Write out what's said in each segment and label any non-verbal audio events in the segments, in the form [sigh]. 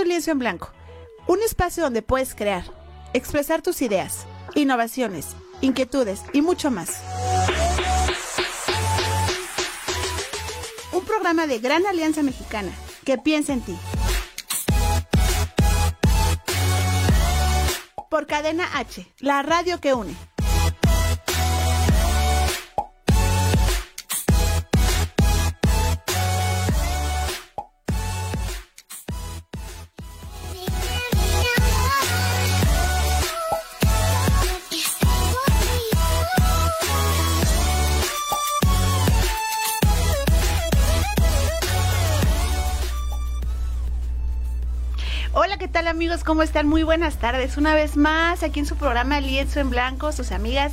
Es Lienzo en Blanco, un espacio donde puedes crear, expresar tus ideas, innovaciones, inquietudes y mucho más. Un programa de Gran Alianza Mexicana que piensa en ti. Por Cadena H, la radio que une. Tal amigos? ¿Cómo están? Muy buenas tardes. Una vez más aquí en su programa Lienzo en Blanco, sus amigas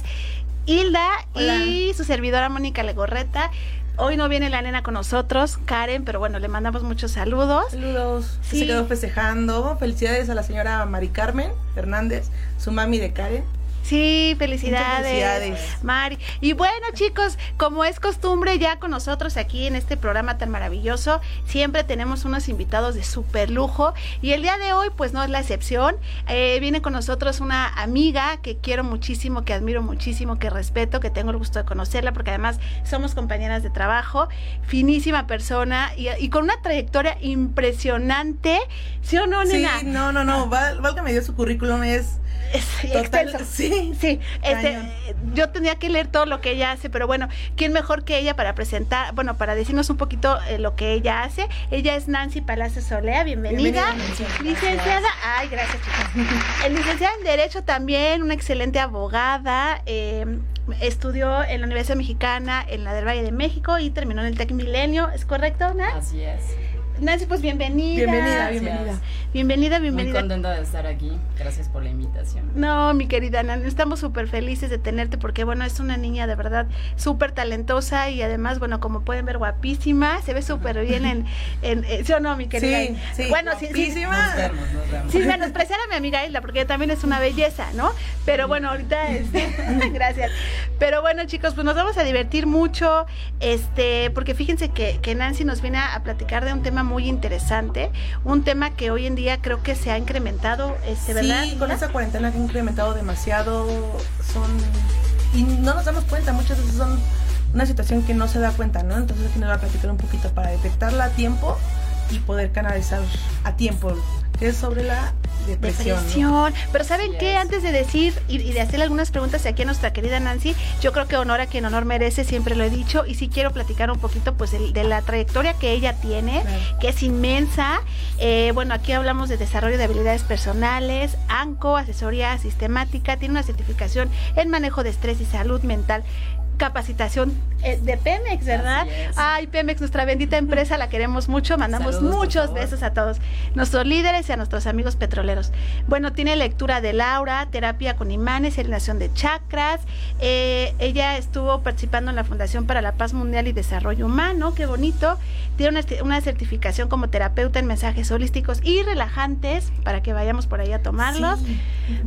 Hilda y su servidora Mónica Legorreta. Hoy no viene la nena con nosotros, Karen, pero bueno, le mandamos muchos saludos. Saludos. Sí. Se quedó festejando. Felicidades a la señora Mari Carmen Hernández, su mami de Karen. Sí, felicidades. Felicidades. Mari. Y bueno, chicos, como es costumbre ya con nosotros aquí en este programa tan maravilloso, siempre tenemos unos invitados de super lujo y el día de hoy pues no es la excepción. Eh, viene con nosotros una amiga que quiero muchísimo, que admiro muchísimo, que respeto, que tengo el gusto de conocerla porque además somos compañeras de trabajo, finísima persona y, y con una trayectoria impresionante. ¿Sí o no, Sí, nena? no, no, no. Val, Val que me dio su currículum es Es total. extenso. Sí. Sí, este, Cañón. yo tenía que leer todo lo que ella hace, pero bueno, ¿quién mejor que ella para presentar, bueno, para decirnos un poquito eh, lo que ella hace? Ella es Nancy Palacio Solea, bienvenida. Bienvenida, Nancy. Licenciada, ay, gracias, chicas. Eh, licenciada en Derecho también, una excelente abogada, eh, estudió en la Universidad Mexicana, en la del Valle de México y terminó en el Tec Milenio, ¿es correcto, Nancy? Así es. Nancy, pues bienvenida. Bienvenida, Gracias. bienvenida. Bienvenida, Muy bienvenida. contenta de estar aquí. Gracias por la invitación. No, mi querida Nan, estamos súper felices de tenerte porque, bueno, es una niña de verdad súper talentosa y además, bueno, como pueden ver, guapísima, se ve súper bien en, en, eh, ¿sí o no, mi querida? Sí, sí. Bueno, sí, sí, guapísima. Nos vemos, nos vemos. sin menospreciar a mi amiga Isla, porque ella también es una belleza, ¿no? Pero bueno, ahorita, este, [laughs] gracias. Pero bueno, chicos, pues nos vamos a divertir mucho, este, porque fíjense que, que Nancy nos viene a platicar de un tema muy interesante, un tema que hoy en día creo que se ha incrementado, este, ¿verdad? Sí, con esa cuarentena que ha incrementado demasiado, son y no nos damos cuenta, muchas veces son una situación que no se da cuenta, ¿no? Entonces aquí nos va a platicar un poquito para detectarla a tiempo y poder canalizar a tiempo, que es sobre la depresión. Pero ¿saben qué? es. Antes de decir y, y de hacerle algunas preguntas aquí a nuestra querida Nancy, yo creo que honor a quien honor merece, siempre lo he dicho, y sí quiero platicar un poquito pues de, de la trayectoria que ella tiene, Claro. que es inmensa. Eh, bueno, aquí hablamos de desarrollo de habilidades personales, ANCO, asesoría sistemática, tiene una certificación en manejo de estrés y salud mental capacitación eh, de Pemex, ¿verdad? Ay, Pemex, nuestra bendita empresa, la queremos mucho, mandamos Saludos, muchos besos a todos, nuestros líderes y a nuestros amigos petroleros. Bueno, tiene lectura de Laura, terapia con imanes, alineación de chakras. Eh, ella estuvo participando en la Fundación para la Paz Mundial y Desarrollo Humano, qué bonito. Tiene una, una certificación como terapeuta en mensajes holísticos y relajantes, para que vayamos por ahí a tomarlos. Sí.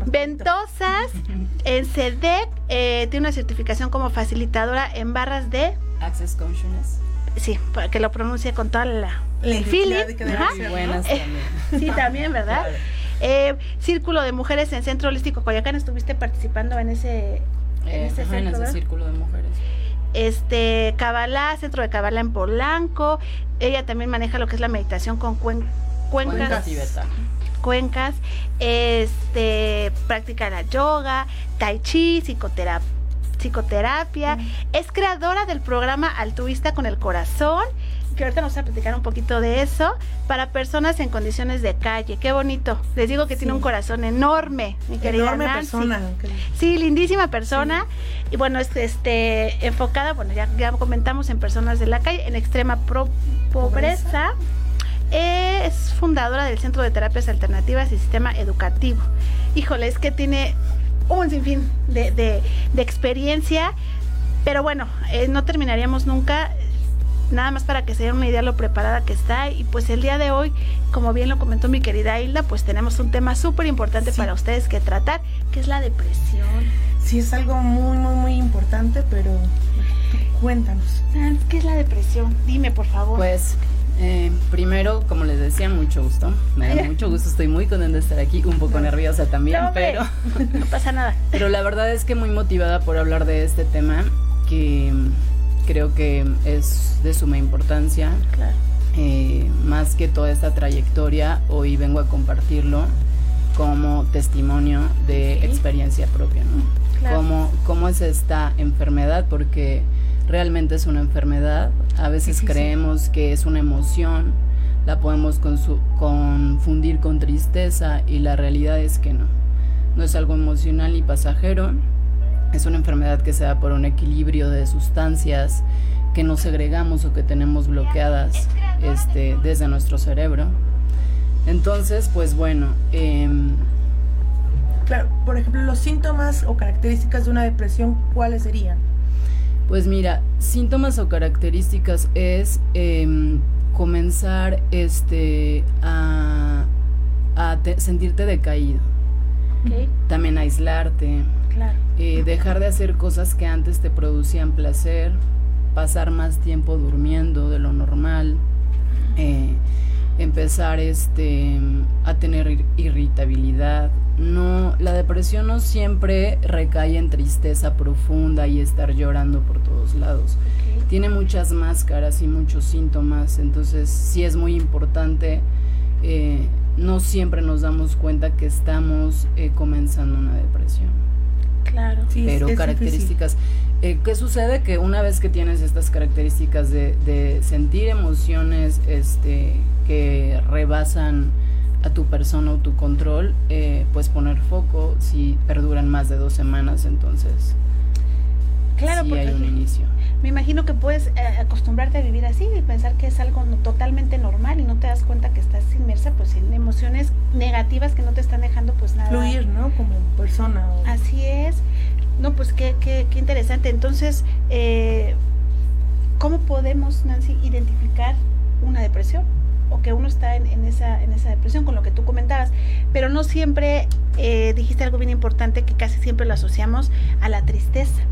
Ventosas, [laughs] en SEDEC, eh, tiene una certificación como facilitadora en barras de, Access Consciousness. sí, para que lo pronuncie con toda la, el feeling. Eh, también. Sí, también, ¿verdad? Claro. Eh, Círculo de Mujeres en Centro Holístico Coyoacán, estuviste participando en ese, en Eh, ese ajá, en centro, ese ¿verdad? círculo de mujeres. Este, Cabalá, Centro de Cabalá en Polanco. Ella también maneja lo que es la meditación con cuen- Cuenca cuencas, tibetana. cuencas, este, practica la yoga, tai chi, psicoterapia. Psicoterapia, es creadora del programa Altruista con el Corazón, que ahorita nos va a platicar un poquito de eso, para personas en condiciones de calle. Qué bonito. Les digo que tiene un corazón enorme, mi querida Enorme Nancy. persona. Sí, lindísima persona. Y bueno, es este enfocada, bueno, ya, ya comentamos en personas de la calle, en extrema pro- pobreza. es fundadora del Centro de Terapias Alternativas y Sistema Educativo. Híjole, es que tiene un sinfín de, de, de experiencia, pero bueno, eh, no terminaríamos nunca nada más para que se den una idea lo preparada que está. Y pues el día de hoy, como bien lo comentó mi querida Hilda, pues tenemos un tema súper importante Sí. para ustedes que tratar, que es la depresión. Sí, es algo muy, muy, muy importante, pero cuéntanos. Sans, ¿Qué es la depresión? Dime, por favor. Pues, eh, primero, como les decía, mucho gusto. Me da mucho gusto, estoy muy contenta de estar aquí, un poco nerviosa también, No, pero, [laughs] no pasa nada. pero la verdad es que muy motivada por hablar de este tema que creo que es de suma importancia. Claro. Eh, más que toda esta trayectoria, hoy vengo a compartirlo como testimonio de experiencia propia, ¿no? Claro. Cómo, cómo es esta enfermedad, porque realmente es una enfermedad. A veces Sí, sí, sí. creemos que es una emoción, la podemos confundir con tristeza y la realidad es que no. No es algo emocional y pasajero. Es una enfermedad que se da por un equilibrio de sustancias que no segregamos o que tenemos bloqueadas este, desde nuestro cerebro. Entonces, pues bueno, em, Claro, por ejemplo, los síntomas o características de una depresión, ¿cuáles serían? Pues mira, síntomas o características es em, comenzar este, a, a te- sentirte decaído, también aislarte, claro. eh, dejar de hacer cosas que antes te producían placer, pasar más tiempo durmiendo de lo normal, eh, empezar este, a tener ir- irritabilidad. No, la depresión no siempre recae en tristeza profunda y estar llorando por todos lados. Tiene muchas máscaras y muchos síntomas, entonces sí es muy importante. eh, no siempre nos damos cuenta que estamos eh, comenzando una depresión Claro. Sí, pero es características. Eh, ¿Qué sucede? Que una vez que tienes estas características de, de sentir emociones este, que rebasan a tu persona o tu control, eh, pues poner foco si perduran más de dos semanas, entonces Claro, sí porque hay un inicio. me imagino que puedes eh, acostumbrarte a vivir así y pensar que es algo no- totalmente normal y no te das cuenta que estás inmersa pues en emociones negativas que no te están dejando pues nada. Fluir, ¿no? Como persona. o- Así es. No, pues qué, qué, qué interesante. Entonces, eh, ¿cómo podemos, Nancy, identificar una depresión? O que uno está en, en esa, en esa depresión, con lo que tú comentabas. Pero no siempre, eh, dijiste algo bien importante, que casi siempre lo asociamos a la tristeza.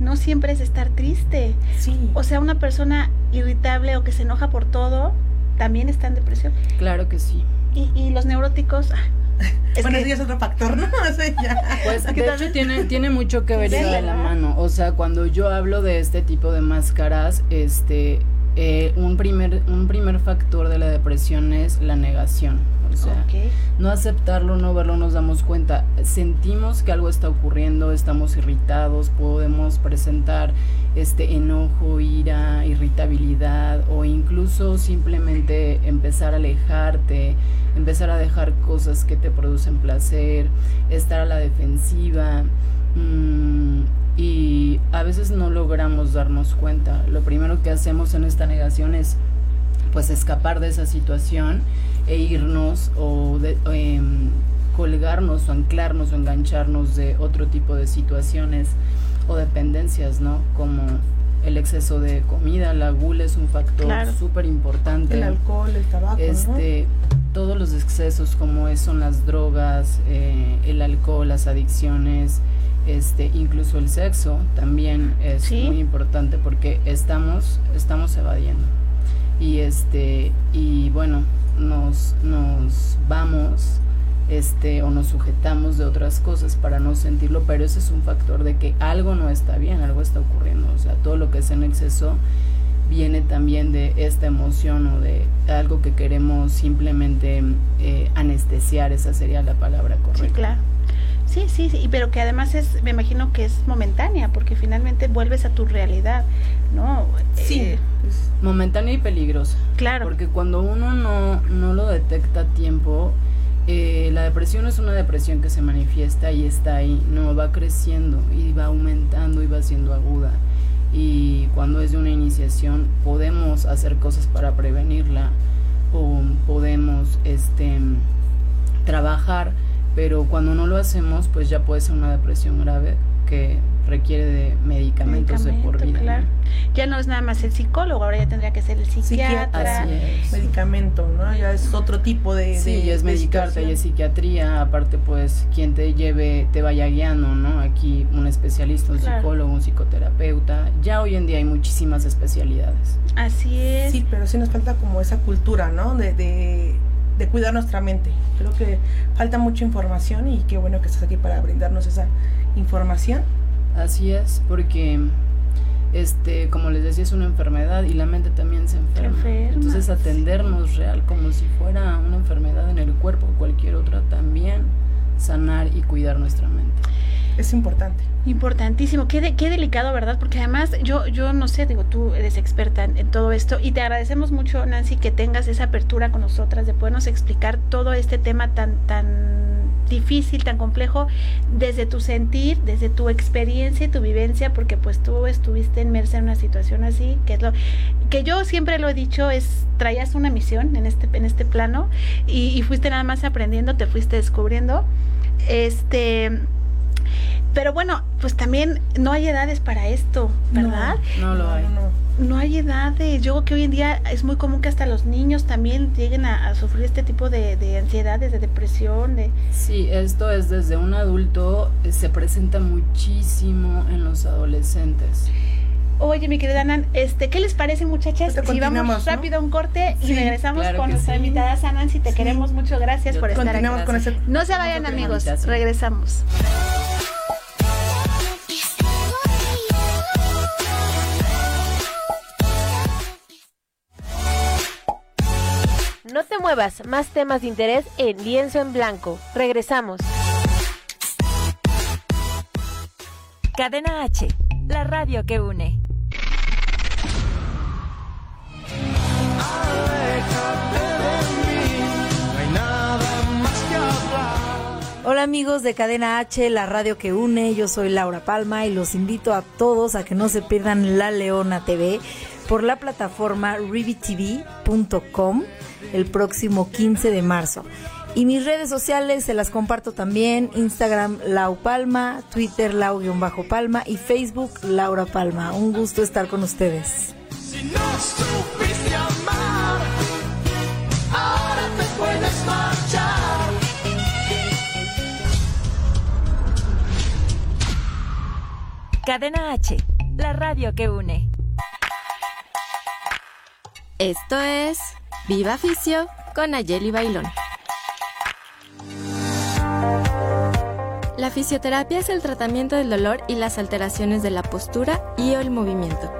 No siempre es estar triste. Sí. O sea, una persona irritable o que se enoja por todo, también está en depresión. Claro que sí. Y, y los neuróticos... ah, [laughs] es bueno, que- ya es otro factor, ¿no? [laughs] Ya. Pues de también- hecho tiene, tiene mucho que ver Sí, de la mano. O sea, cuando yo hablo de este tipo de máscaras, este eh, un primer, un primer factor de la depresión es la negación. O sea, no aceptarlo, no verlo, nos damos cuenta. Sentimos que algo está ocurriendo, estamos irritados, podemos presentar este enojo, ira, irritabilidad o incluso simplemente empezar a alejarte, empezar a dejar cosas que te producen placer, estar a la defensiva. mm, y a veces no logramos darnos cuenta. Lo primero que hacemos en esta negación es pues escapar de esa situación e irnos o de, em, colgarnos o anclarnos o engancharnos de otro tipo de situaciones o dependencias, ¿no? Como el exceso de comida, la gula es un factor Claro. súper importante. El alcohol, el tabaco, ¿no? Este, todos los excesos como es, son las drogas, eh, el alcohol, las adicciones, este, incluso el sexo también es Sí. muy importante porque estamos, estamos evadiendo. Y este, y bueno, nos, nos vamos este, o nos sujetamos de otras cosas para no sentirlo, pero ese es un factor de que algo no está bien, algo está ocurriendo. O sea, todo lo que es en exceso viene también de esta emoción o de algo que queremos simplemente eh, anestesiar, esa sería la palabra correcta. Sí, claro. Sí, sí, sí, pero que además es, me imagino que es momentánea, porque finalmente vuelves a tu realidad, ¿no? Sí. Eh, pues, Momentánea y peligrosa. claro. Porque cuando uno no, no lo detecta a tiempo, eh, la depresión es una depresión que se manifiesta y está ahí, no va creciendo y va aumentando y va siendo aguda. Y cuando es de una iniciación podemos hacer cosas para prevenirla, o podemos este, trabajar, pero cuando no lo hacemos, pues ya puede ser una depresión grave que requiere de medicamentos de por vida. Ya no es nada más el psicólogo, ahora ya tendría que ser el psiquiatra. Medicamento, ¿no? Ya es otro tipo de. Sí, ya es medicarte, ya es psiquiatría, aparte, pues, quien te lleve, te vaya guiando, ¿no? Aquí un especialista, un psicólogo, un psicoterapeuta. Ya hoy en día hay muchísimas especialidades. Así es. Sí, pero sí nos falta como esa cultura, ¿no? De, de, de cuidar nuestra mente. Creo que falta mucha información y qué bueno que estás aquí para brindarnos esa información. Así es, porque este, como les decía, es una enfermedad y la mente también se enferma. Entonces atendernos real como si fuera una enfermedad en el cuerpo o cualquier otra también sanar y cuidar nuestra mente. Es importante. Importantísimo, qué, qué delicado, ¿verdad? Porque además yo, yo no sé, digo, tú eres experta en, todo esto y te agradecemos mucho, Nancy, que tengas esa apertura con nosotras de podernos explicar todo este tema tan, tan difícil, tan complejo, desde tu sentir, desde tu experiencia y tu vivencia, porque pues tú estuviste inmersa en una situación así, que es lo que yo siempre lo he dicho, es traías una misión en este, en este plano y fuiste nada más aprendiendo, te fuiste descubriendo. Este pero bueno, pues también no hay edades para esto, ¿verdad? No, lo hay. No, hay edades. Yo creo que hoy en día es muy común que hasta los niños también lleguen a, sufrir este tipo de, de, ansiedades, de depresión. De... Sí, esto es desde un adulto, eh, se presenta muchísimo en los adolescentes. Oye, mi querida Nan, este, ¿qué les parece, muchachas? Si vamos rápido a un corte y regresamos con nuestra invitada Sanan, si te queremos mucho, gracias por estar aquí. Con ese... No se vayan, amigos, regresamos. No te muevas, más temas de interés en Lienzo en Blanco. Regresamos. Cadena H, la radio que une. Hola amigos de Cadena H, la radio que une, yo soy Laura Palma y los invito a todos a que no se pierdan La Leona TV por la plataforma rivitv.com el próximo 15 de marzo. Y mis redes sociales se las comparto también, Instagram Lau Palma, Twitter Lau-Palma y Facebook Laura Palma. Un gusto estar con ustedes. Si no amar, ahora te puedes marchar. Cadena H, la radio que une. Esto es Viva Fisio con Ayeli Bailón. La fisioterapia es el tratamiento del dolor y las alteraciones de la postura y el movimiento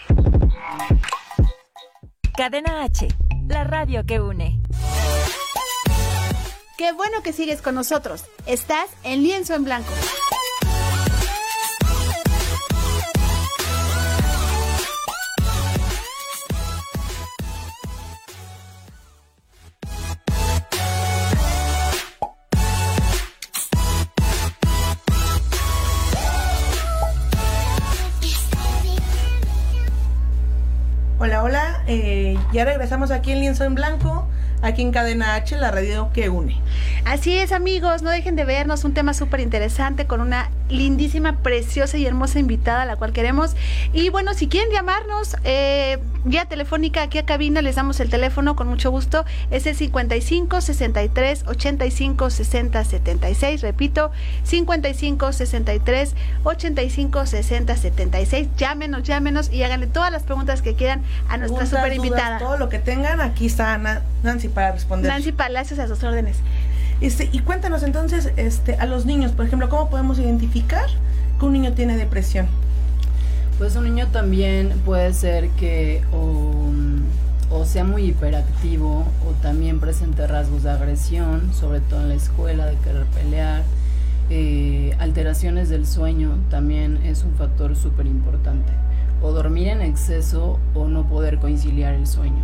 Cadena H, la radio que une. Qué bueno que sigues con nosotros. Estás en lienzo en blanco. Ya regresamos aquí en Lienzo en Blanco, aquí en Cadena H, la radio que une. Así es, amigos, no dejen de vernos, un tema súper interesante con una lindísima, preciosa y hermosa invitada, la cual queremos. Y bueno, si quieren llamarnos, eh, vía telefónica aquí a cabina, les damos el teléfono con mucho gusto. Es el 55 63 85 60 76. Repito, 55 63 85 60 76. Llámenos, llámenos y háganle todas las preguntas que quieran a nuestra super invitada. Todo lo que tengan, aquí está Nancy para responder. Nancy Palacios a sus órdenes. Este, y cuéntanos entonces, este, a los niños, por ejemplo, ¿cómo podemos identificar que un niño tiene depresión? Pues un niño también puede ser que o, sea muy hiperactivo o también presente rasgos de agresión, sobre todo en la escuela, de querer pelear. Eh, alteraciones del sueño también es un factor súper importante. O dormir en exceso o no poder conciliar el sueño.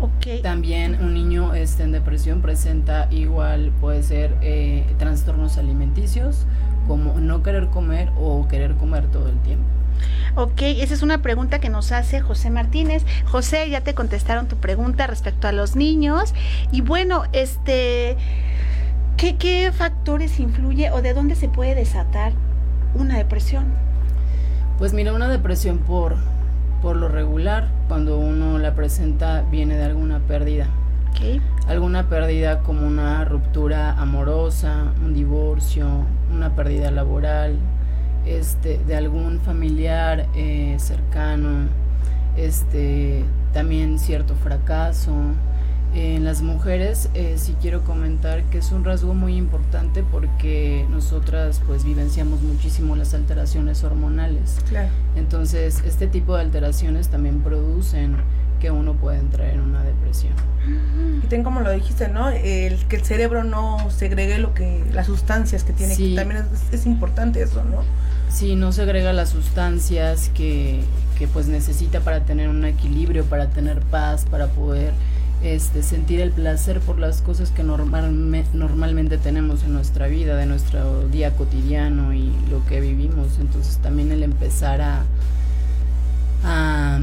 Okay. También un niño este, en depresión presenta igual, puede ser eh, trastornos alimenticios, como no querer comer o querer comer todo el tiempo. Ok, esa es una pregunta que nos hace José Martínez. José, ya te contestaron tu pregunta respecto a los niños. Y bueno, este, ¿qué, qué factores influye o de dónde se puede desatar una depresión? Pues mira, una depresión por, por lo regular, cuando uno la presenta, viene de alguna pérdida. Alguna pérdida como una ruptura amorosa, un divorcio, una pérdida laboral, este, de algún familiar eh, cercano, este, también cierto fracaso. En las mujeres eh, sí quiero comentar que es un rasgo muy importante porque nosotras pues vivenciamos muchísimo las alteraciones hormonales. Claro. Entonces este tipo de alteraciones también producen que uno puede entrar en una depresión. Y ten como lo dijiste, ¿no? El que el cerebro no segregue lo que las sustancias que tiene, que también es, importante eso, ¿no? Sí, no segrega las sustancias que, que pues necesita para tener un equilibrio, para tener paz, para poder este, sentir el placer por las cosas que normalmente tenemos en nuestra vida, de nuestro día cotidiano y lo que vivimos. Entonces también el empezar a, a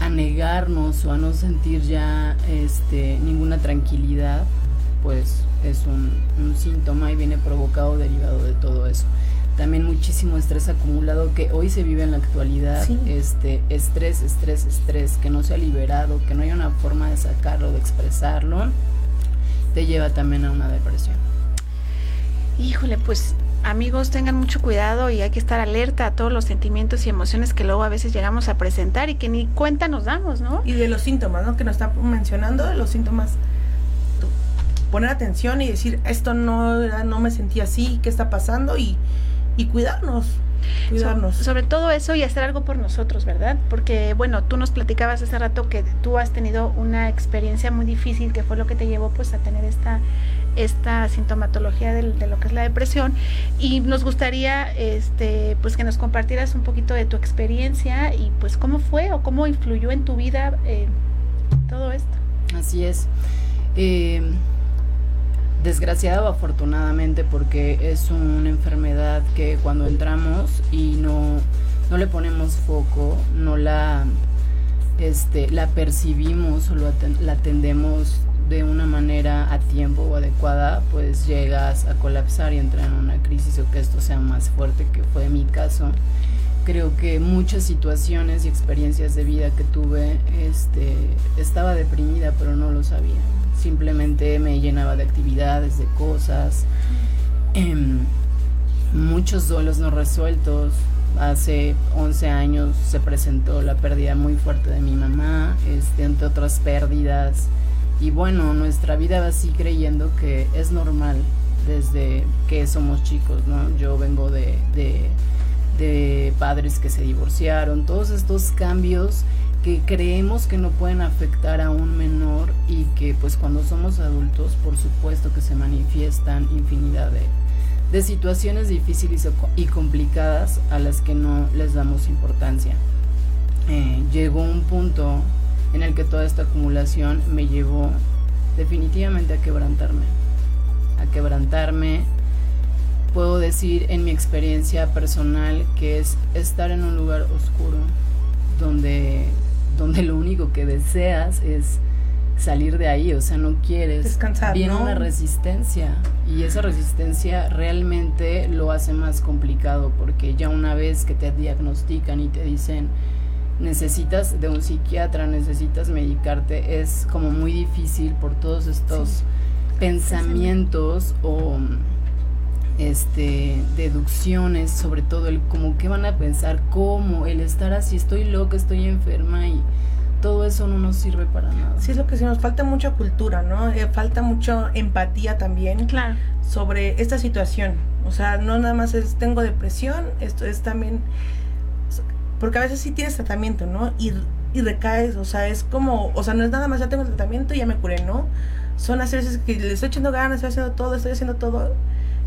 a negarnos o a no sentir ya este, ninguna tranquilidad, pues es un, síntoma y viene provocado derivado de todo eso. También muchísimo estrés acumulado que hoy se vive en la actualidad, este estrés, estrés, estrés, que no se ha liberado, que no hay una forma de sacarlo, de expresarlo, te lleva también a una depresión. Híjole, pues amigos, tengan mucho cuidado y hay que estar alerta a todos los sentimientos y emociones que luego a veces llegamos a presentar y que ni cuenta nos damos, ¿no? Y de los síntomas, ¿no? Que nos está mencionando, de los síntomas. Poner atención y decir, esto no, no me sentí así, ¿qué está pasando? Y, y cuidarnos. Cuidarnos. sobre todo eso y hacer algo por nosotros, ¿verdad? Porque, bueno, tú nos platicabas hace rato que tú has tenido una experiencia muy difícil que fue lo que te llevó pues a tener esta esta sintomatología de, lo que es la depresión y nos gustaría este pues que nos compartieras un poquito de tu experiencia y pues cómo fue o cómo influyó en tu vida eh, todo esto. Así es. Eh, desgraciado o afortunadamente porque es una enfermedad que cuando entramos y no, no le ponemos foco, no la, este, la percibimos o la atendemos de una manera a tiempo o adecuada, pues llegas a colapsar y entrar en una crisis o que esto sea más fuerte, que fue mi caso. Creo que muchas situaciones y experiencias de vida que tuve, este, estaba deprimida, pero no lo sabía. Simplemente me llenaba de actividades, de cosas, em, muchos duelos no resueltos. Hace 11 años se presentó la pérdida muy fuerte de mi mamá, este, entre otras pérdidas y bueno, nuestra vida va así creyendo que es normal desde que somos chicos, ¿no? Yo vengo de, de, de padres que se divorciaron, todos estos cambios que creemos que no pueden afectar a un menor y que pues cuando somos adultos por supuesto que se manifiestan infinidad de, de situaciones difíciles y complicadas a las que no les damos importancia. Eh, llegó un punto en el que toda esta acumulación me llevó definitivamente a quebrantarme. A quebrantarme, puedo decir en mi experiencia personal que es estar en un lugar oscuro donde, donde lo único que deseas es salir de ahí, o sea, no quieres. Descansar, Viene ¿no? una resistencia y esa resistencia realmente lo hace más complicado porque ya una vez que te diagnostican y te dicen necesitas de un psiquiatra, necesitas medicarte, es como muy difícil por todos estos pensamientos o este deducciones sobre todo el como qué van a pensar, cómo el estar así, estoy loca, estoy enferma y todo eso no nos sirve para nada. Sí, es lo que sí, nos falta mucha cultura, ¿no? Eh, falta mucho empatía también Claro. sobre esta situación. O sea, no nada más es tengo depresión, esto es también... Porque a veces sí tienes tratamiento, ¿no? Y, y recaes, o sea, es como... O sea, no es nada más ya tengo el tratamiento y ya me curé, ¿no? Son las veces que le estoy echando ganas, estoy haciendo todo, estoy haciendo todo.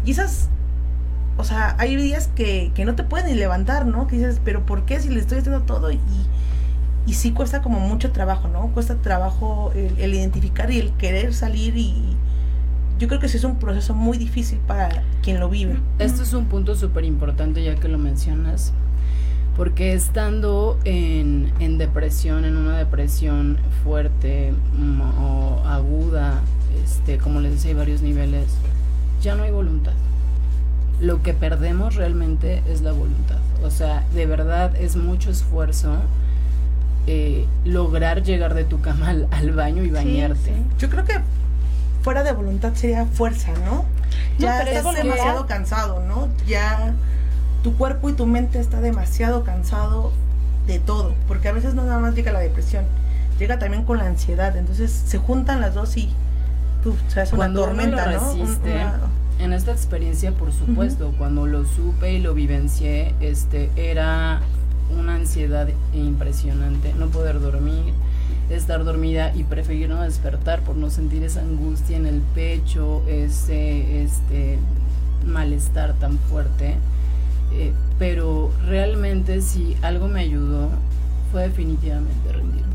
Y esas... O sea, hay días que, que no te pueden ni levantar, ¿no? Que dices, pero ¿por qué si le estoy haciendo todo? Y, y sí cuesta como mucho trabajo, ¿no? Cuesta trabajo el, el identificar y el querer salir y yo creo que sí es un proceso muy difícil para quien lo vive. Esto es un punto súper importante ya que lo mencionas, porque estando en, en depresión, en una depresión fuerte mm, o aguda, este, como les decía, hay varios niveles, ya no hay voluntad. Lo que perdemos realmente es la voluntad. O sea, de verdad es mucho esfuerzo eh, lograr llegar de tu cama al, al baño y bañarte. sí. Yo creo que fuera de voluntad sería fuerza, ¿no? Ya estás demasiado cansado, ¿no? Ya tu cuerpo y tu mente está demasiado cansado de todo, porque a veces no nada más llega la depresión, llega también con la ansiedad, entonces se juntan las dos y tú, una Cuando uno tormenta, lo ¿no? Resiste, una- En esta experiencia, por supuesto, cuando lo supe y lo vivencié, este, era una ansiedad impresionante, no poder dormir, estar dormida y preferir no despertar por no sentir esa angustia en el pecho, ese, este malestar tan fuerte. Eh, pero realmente si algo me ayudó fue definitivamente rendirme,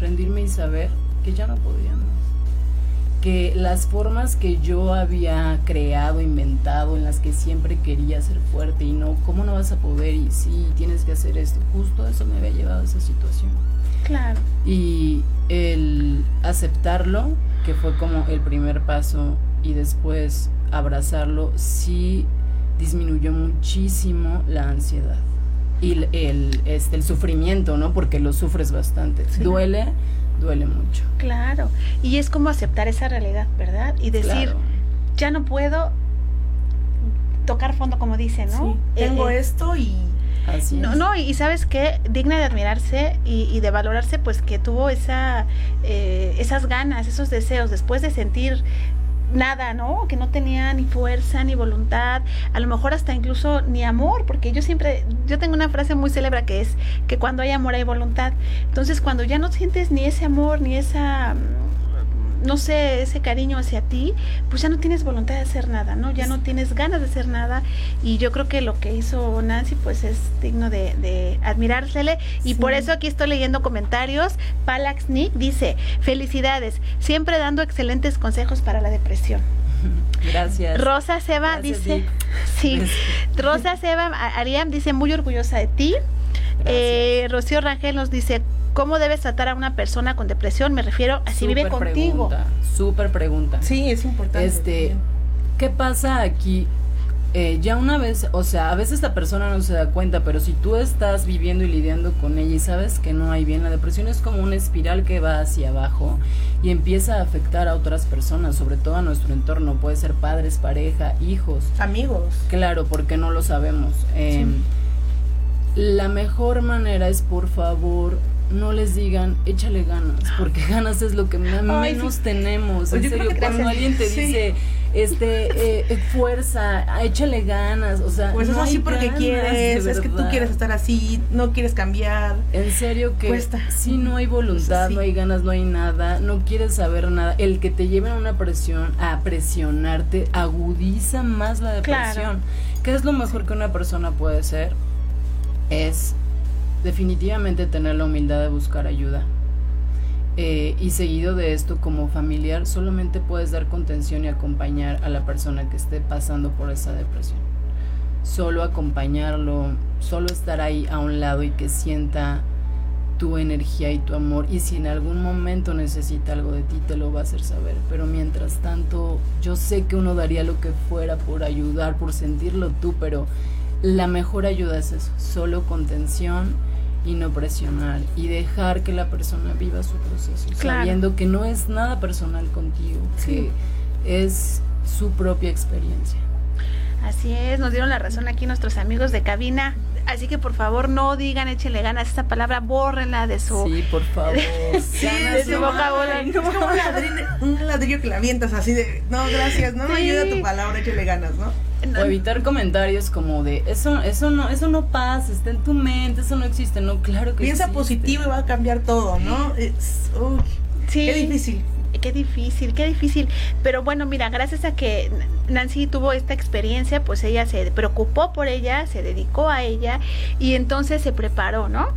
rendirme y saber que ya no podía más que las formas que yo había creado, inventado, en las que siempre quería ser fuerte y no, ¿cómo no vas a poder? Y sí, tienes que hacer esto. Justo eso me había llevado a esa situación. Claro. Y el aceptarlo, que fue como el primer paso, y después abrazarlo, sí disminuyó muchísimo la ansiedad. Y el, el, este, el sufrimiento, ¿no? Porque lo sufres bastante. Duele, duele mucho. Claro. Y es como aceptar esa realidad, ¿verdad? Y decir, Claro. ya no puedo tocar fondo, como dicen, ¿no? Sí, Eh, tengo eh, esto y Así No, es. no, y sabes qué, digna de admirarse y, y de valorarse, pues que tuvo esa, eh, esas ganas, esos deseos, después de sentir nada, ¿no? Que no tenía ni fuerza ni voluntad, a lo mejor hasta incluso ni amor, porque yo siempre, yo tengo una frase muy célebre que es que cuando hay amor hay voluntad. Entonces, cuando ya no sientes ni ese amor ni esa no sé, ese cariño hacia ti, pues ya no tienes voluntad de hacer nada, ¿no? Ya no tienes ganas de hacer nada y yo creo que lo que hizo Nancy pues es digno de, de admirársele y por eso aquí estoy leyendo comentarios. Palax Nick dice, felicidades, siempre dando excelentes consejos para la depresión. [laughs] Gracias. Rosa Seba Gracias, dice, sí. Rosa Seba Ariam dice muy orgullosa de ti. Eh, Rocío Rangel nos dice, ¿cómo debes tratar a una persona con depresión? Me refiero a si vive contigo. Pregunta, súper pregunta. sí, es importante. Este. ¿qué pasa aquí? Eh, ya una vez, o sea, a veces la persona no se da cuenta, pero si tú estás viviendo y lidiando con ella y sabes que no hay bien, la depresión es como una espiral que va hacia abajo y empieza a afectar a otras personas, sobre todo a nuestro entorno, puede ser padres, pareja, hijos. amigos. Claro, porque no lo sabemos. Eh, La mejor manera es, por favor, no les digan, échale ganas, porque ganas es lo que Ay, menos sí. tenemos. En Yo creo serio, que cuando alguien te Sí. dice, este, eh, eh, fuerza, échale ganas, o sea, Pues no es así porque ganas, quieres, es que tú quieres estar así, no quieres cambiar. En serio que Cuesta. si no hay voluntad, Sí. no hay ganas, no hay nada, no quieres saber nada. El que te lleven a una presión, a presionarte, agudiza más la Claro. depresión. ¿Qué es lo mejor que una persona puede hacer? Es definitivamente tener la humildad de buscar ayuda. Eh, y seguido de esto, como familiar, solamente puedes dar contención y acompañar a la persona que esté pasando por esa depresión. Solo acompañarlo, solo estar ahí a un lado y que sienta tu energía y tu amor y si en algún momento necesita algo de ti te lo va a hacer saber pero mientras tanto yo sé que uno daría lo que fuera por ayudar por sentirlo tú pero la mejor ayuda es eso solo contención y no presionar y dejar que la persona viva su proceso sabiendo que no es nada personal contigo que es su propia experiencia. Así es, nos dieron la razón aquí nuestros amigos de cabina. Así que por favor no digan échenle ganas esa palabra, bórrenla de su. Sí, por favor. [laughs] sí, de su vocabulario. Es como un ladrillo, un ladrillo que la avientas así de, no, gracias, no me ayuda tu palabra, échale ganas, ¿no? O evitar comentarios como de eso, eso no, eso no pasa, está en tu mente, eso no existe, no, claro que Piensa positivo y va a cambiar todo, ¿no? Es, uy, sí. Qué difícil qué difícil, qué difícil. Pero bueno, mira, gracias a que Nancy tuvo esta experiencia, pues ella se preocupó por ella, se dedicó a ella y entonces se preparó, ¿no?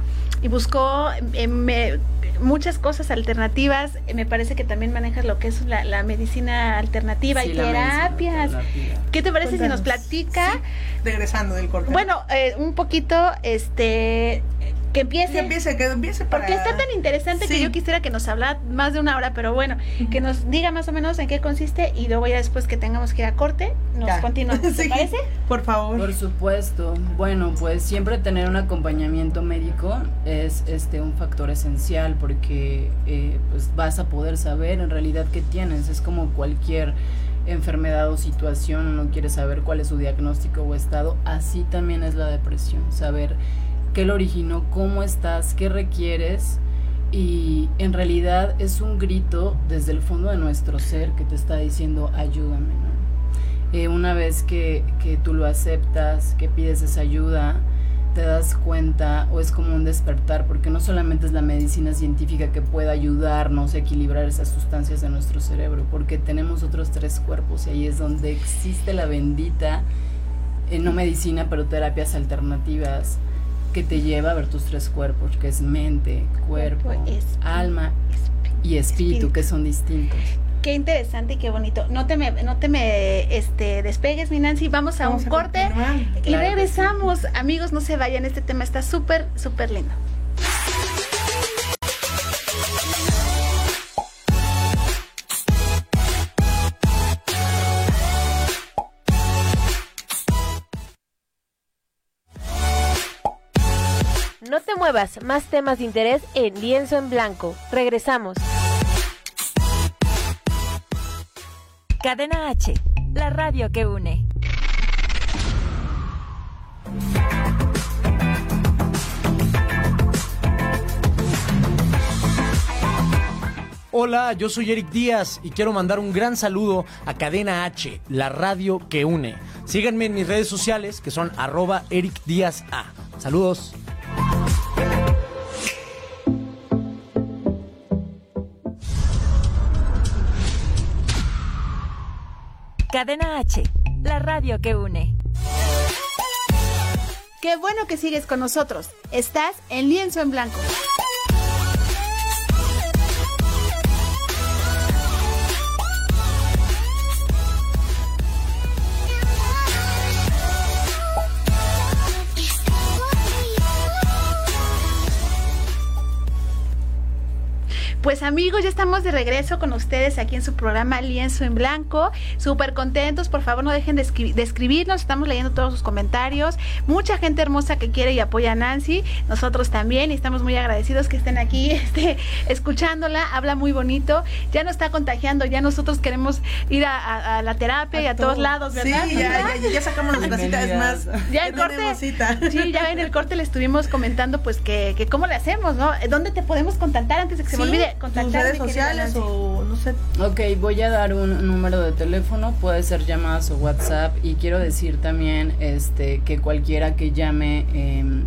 Y buscó eh, muchas cosas alternativas. Me parece que también manejas lo que es la, medicina alternativa y terapias. ¿Qué te parece si nos platica? regresando del corte. Bueno, eh, un poquito, este que empiece. Que empiece, que empiece para... Porque está tan interesante que yo quisiera que nos hablara más de una hora, pero bueno, que nos diga más o menos en qué consiste y luego ya después que tengamos que ir a corte, nos continuamos. [laughs] ¿Te parece? Por favor. Por supuesto. Bueno, pues siempre tener un acompañamiento médico es este un factor esencial porque eh, pues vas a poder saber en realidad qué tienes. Es como cualquier enfermedad o situación, uno quiere saber cuál es su diagnóstico o estado, así también es la depresión, saber qué lo originó, cómo estás, qué requieres. Y en realidad es un grito desde el fondo de nuestro ser que te está diciendo ayúdame. Eh, una vez que, que tú lo aceptas, que pides esa ayuda, te das cuenta o es como un despertar, porque no solamente es la medicina científica que puede ayudarnos a equilibrar esas sustancias de nuestro cerebro, porque tenemos otros tres cuerpos y ahí es donde existe la bendita, eh, no medicina, pero terapias alternativas que te lleva a ver tus tres cuerpos, que es mente, cuerpo, alma y espíritu, que son distintos. Qué interesante y qué bonito. No te me, no te me este, despegues, mi Nancy. Vamos a un corte y regresamos. Amigos, no se vayan. Este tema está súper, súper lindo. Muevas, más temas de interés en Lienzo en Blanco. Regresamos. Cadena H, la radio que une. Hola, yo soy Eric Díaz y quiero mandar un gran saludo a Cadena H, la radio que une. Síganme en mis redes sociales que son arroba Eric Díaz A. Saludos. Cadena H, la radio que une. Qué bueno que sigues con nosotros. Estás en lienzo en blanco. Pues amigos, ya estamos de regreso con ustedes aquí en su programa Lienzo en Blanco. Súper contentos, por favor no dejen de, escribirnos, estamos leyendo todos sus comentarios. Mucha gente hermosa que quiere y apoya a Nancy, nosotros también, y estamos muy agradecidos que estén aquí [laughs] este, escuchándola, habla muy bonito, ya nos está contagiando, ya nosotros queremos ir a, la terapia y a todos lados, ¿verdad? Sí, ya, ya, sacamos las citas más. Ya el corte, sí, ya en el corte le estuvimos comentando pues que, que cómo le hacemos, ¿no? ¿Dónde te podemos contactar antes de que se me olvide? Contactar redes sociales o no sé. Ok, voy a dar un número de teléfono, puede ser llamadas o WhatsApp y quiero decir también este que cualquiera que llame em,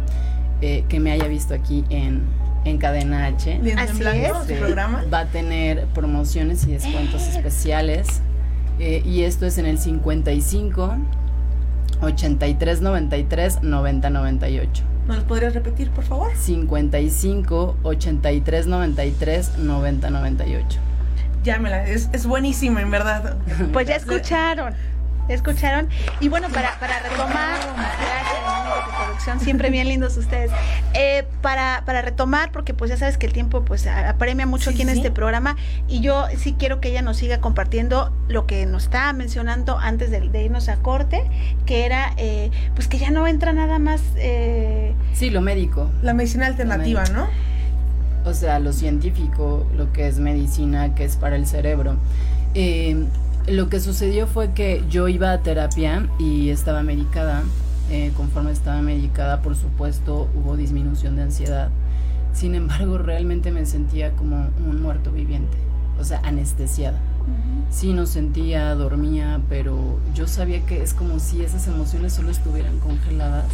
eh, que me haya visto aquí en en Cadena H Así este, programa. va a tener promociones y descuentos especiales eh, y esto es en el 55 83 93 90 98 ¿Nos los podrías repetir, por favor? 55 83 93 90 98. Llámela, es, es buenísima, en verdad. Pues ya escucharon, escucharon. Y bueno, para, para retomar, gracias, siempre bien lindos ustedes. Eh, para, para retomar, porque pues ya sabes que el tiempo pues apremia mucho aquí en este programa y yo sí quiero que ella nos siga compartiendo lo que nos estaba mencionando antes de, irnos a corte, que era eh, pues que ya no entra nada más... Eh, sí, lo médico. La medicina alternativa, ¿no? O sea, lo científico, lo que es medicina, que es para el cerebro. Eh, lo que sucedió fue que yo iba a terapia y estaba medicada. Eh, conforme estaba medicada, por supuesto, hubo disminución de ansiedad. Sin embargo, realmente me sentía como un muerto viviente, o sea, anestesiada. Sí, no sentía, dormía, pero yo sabía que es como si esas emociones solo estuvieran congeladas.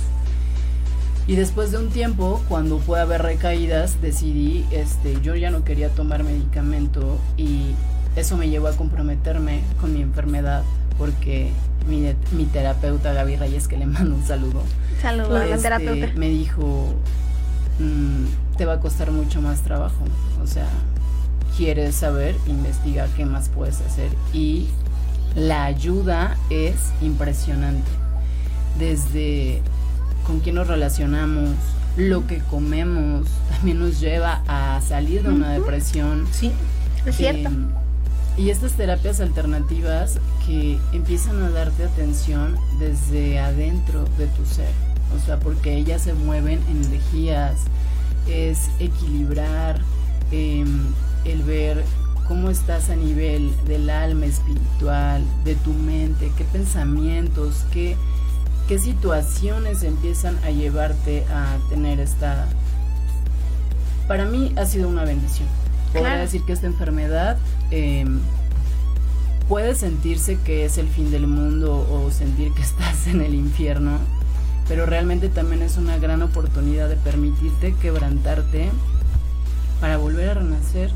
Y después de un tiempo, cuando pude haber recaídas, decidí, este, yo ya no quería tomar medicamento y eso me llevó a comprometerme con mi enfermedad porque mi, mi terapeuta Gaby Reyes, que le mando un saludo. Saludo a la este, terapeuta. Me dijo, mm, te va a costar mucho más trabajo. O sea, quieres saber, investiga qué más puedes hacer. Y la ayuda es impresionante. Desde con quién nos relacionamos, lo que comemos, también nos lleva a salir de una depresión. Sí, es cierto. Y estas terapias alternativas que empiezan a darte atención desde adentro de tu ser, o sea, porque ellas se mueven en energías, es equilibrar, em, el ver cómo estás a nivel del alma espiritual, de tu mente, qué pensamientos, qué, qué situaciones empiezan a llevarte a tener esta... Para mí ha sido una bendición podría decir que esta enfermedad em, puede sentirse que es el fin del mundo o sentir que [laughs] estás en el infierno, pero realmente también es una gran oportunidad de permitirte quebrantarte para volver a renacer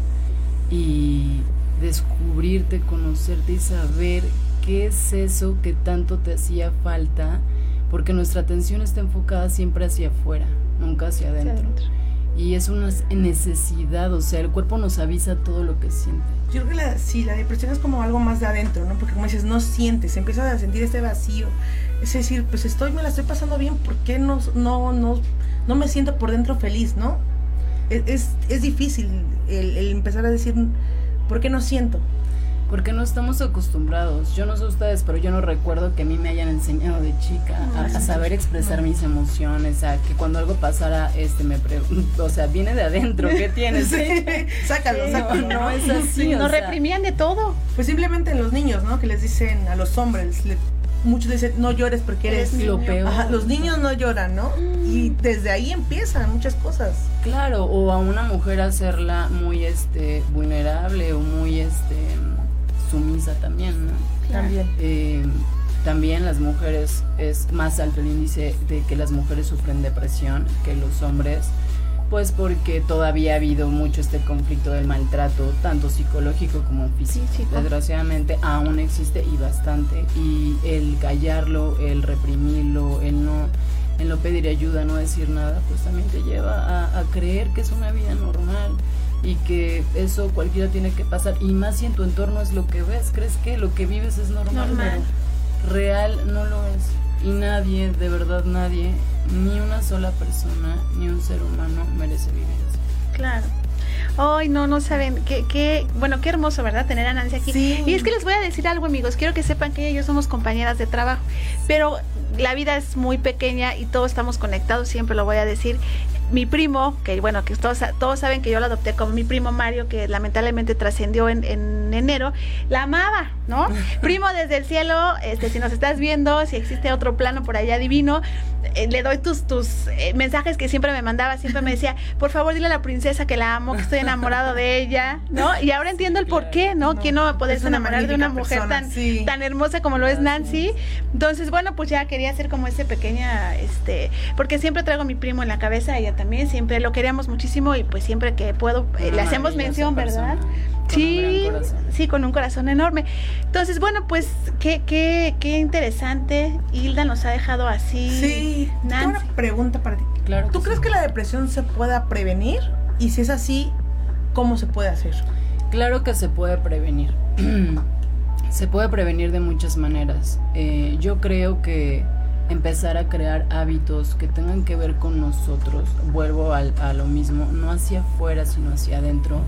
y descubrirte, conocerte y saber qué es eso que tanto te hacía falta, porque nuestra atención está enfocada siempre hacia afuera, nunca hacia adentro y es una necesidad, o sea, el cuerpo nos avisa todo lo que siente. Yo creo que la, sí, la depresión es como algo más de adentro, ¿no? Porque como dices, no sientes, empiezas a sentir este vacío. Es decir, pues estoy, me la estoy pasando bien, ¿por qué no, no, no, no me siento por dentro feliz, ¿no? Es, es, es difícil el, el empezar a decir, ¿por qué no siento? Porque no estamos acostumbrados. Yo no sé ustedes, pero yo no recuerdo que a mí me hayan enseñado de chica a, saber expresar mis emociones, a que cuando algo pasara, este me pregunto, [laughs] o sea, viene de adentro, ¿qué tienes? [laughs] sácalo, sácalo. No, es así. Nos reprimían de todo. Pues simplemente los niños, ¿no? Que les dicen a los hombres, muchos dicen, no llores porque eres, lo peor. los niños no lloran, ¿no? Y desde ahí empiezan muchas cosas. Claro, o a una mujer hacerla muy este vulnerable o muy este sumisa también, ¿no? También. Eh, también las mujeres es más alto el índice de que las mujeres sufren depresión que los hombres, pues porque todavía ha habido mucho este conflicto del maltrato, tanto psicológico como físico. Desgraciadamente aún existe y bastante. Y el callarlo, el reprimirlo, el no, el no pedir ayuda, no decir nada, pues también te lleva a, a creer que es una vida normal y que eso cualquiera tiene que pasar. Y más si en tu entorno es lo que ves, crees que lo que vives es normal, pero real no lo es. Y nadie, de verdad nadie, ni una sola persona, ni un ser humano merece vivir así. Claro. Ay, no, no saben, qué, qué, bueno, qué hermoso, ¿verdad? Tener a Nancy aquí. Y es que les voy a decir algo, amigos, quiero que sepan que ella y yo somos compañeras de trabajo, pero la vida es muy pequeña y todos estamos conectados, siempre lo voy a decir mi primo, que bueno, que todos, todos saben que yo lo adopté como mi primo Mario, que lamentablemente trascendió en, en enero, la amaba, ¿no? [laughs] primo desde el cielo, este, si nos estás viendo, si existe otro plano por allá divino, eh, le doy tus, tus eh, mensajes que siempre me mandaba, siempre me decía, por favor dile a la princesa que la amo, que estoy enamorado de ella, ¿no? Y ahora entiendo el por qué, ¿no? ¿Quién no va a poderse enamorar de una mujer tan, tan hermosa como lo es Nancy? Entonces, bueno, pues ya quería hacer como ese pequeña, este, porque siempre traigo a mi primo en la cabeza, ella también, siempre lo queríamos muchísimo y pues siempre que puedo eh, le hacemos mención, ¿verdad? sí, sí, con un corazón enorme. Entonces, bueno, pues qué, qué, qué interesante. Hilda nos ha dejado así. Sí, tengo una pregunta para ti. Claro ¿Tú crees que la depresión se pueda prevenir? Y si es así, ¿cómo se puede hacer? Claro que se puede prevenir. [clears throat] se puede prevenir de muchas maneras. Eh, yo creo que empezar a crear hábitos que tengan que ver con nosotros. Vuelvo al- a lo mismo, no hacia afuera, sino hacia adentro.